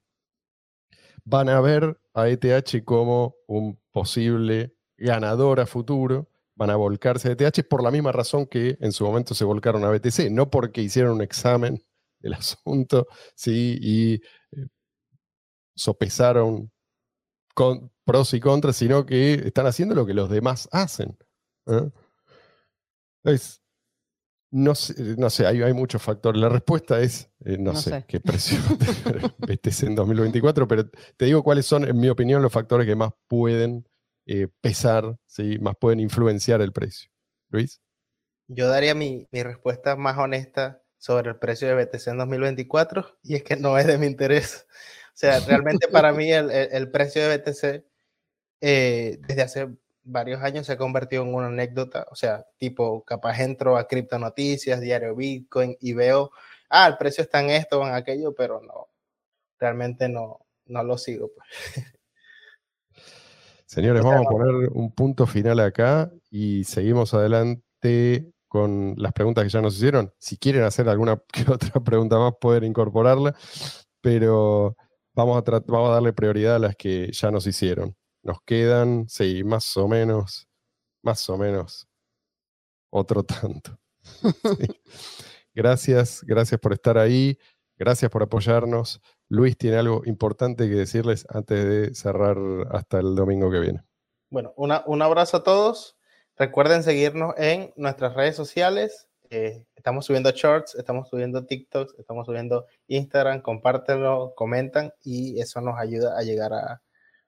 van a ver a ETH como un posible ganador a futuro, van a volcarse a ETH por la misma razón que en su momento se volcaron a BTC, no porque hicieron un examen del asunto ¿sí? y eh, sopesaron con pros y contras, sino que están haciendo lo que los demás hacen. ¿eh? No sé, no sé hay, hay muchos factores. La respuesta es, eh, no, No sé, sé. qué precio BTC en 2024, pero te digo cuáles son, en mi opinión, los factores que más pueden eh, pesar, ¿sí? más pueden influenciar el precio. Luis. Yo daría mi, mi respuesta más honesta sobre el precio de BTC en 2024 y es que no es de mi interés. O sea, realmente para mí el, el- el precio de BTC eh, desde hace varios años se ha convertido en una anécdota. O sea, tipo, capaz entro a Cripto Noticias, Diario Bitcoin y veo, ah, el precio está en esto o en aquello, pero no, realmente no, no lo sigo. pues. Señores, vamos a poner un punto final acá y seguimos adelante con las preguntas que ya nos hicieron. Si quieren hacer alguna que otra pregunta más, pueden incorporarla, pero vamos a, trat- vamos a darle prioridad a las que ya nos hicieron. Nos quedan, sí, más o menos, más o menos, otro tanto. Gracias, gracias por estar ahí, gracias por apoyarnos. Luis tiene algo importante que decirles antes de cerrar hasta el domingo que viene. Bueno, una- un abrazo a todos. Recuerden seguirnos en nuestras redes sociales. eh, estamos subiendo shorts, estamos subiendo TikToks, estamos subiendo Instagram. Compártenlo, comentan y eso nos ayuda a llegar a,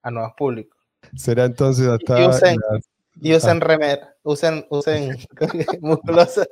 a nuevos públicos. Será entonces hasta. Y usen, las- y usen remera, usen, usen musculosa.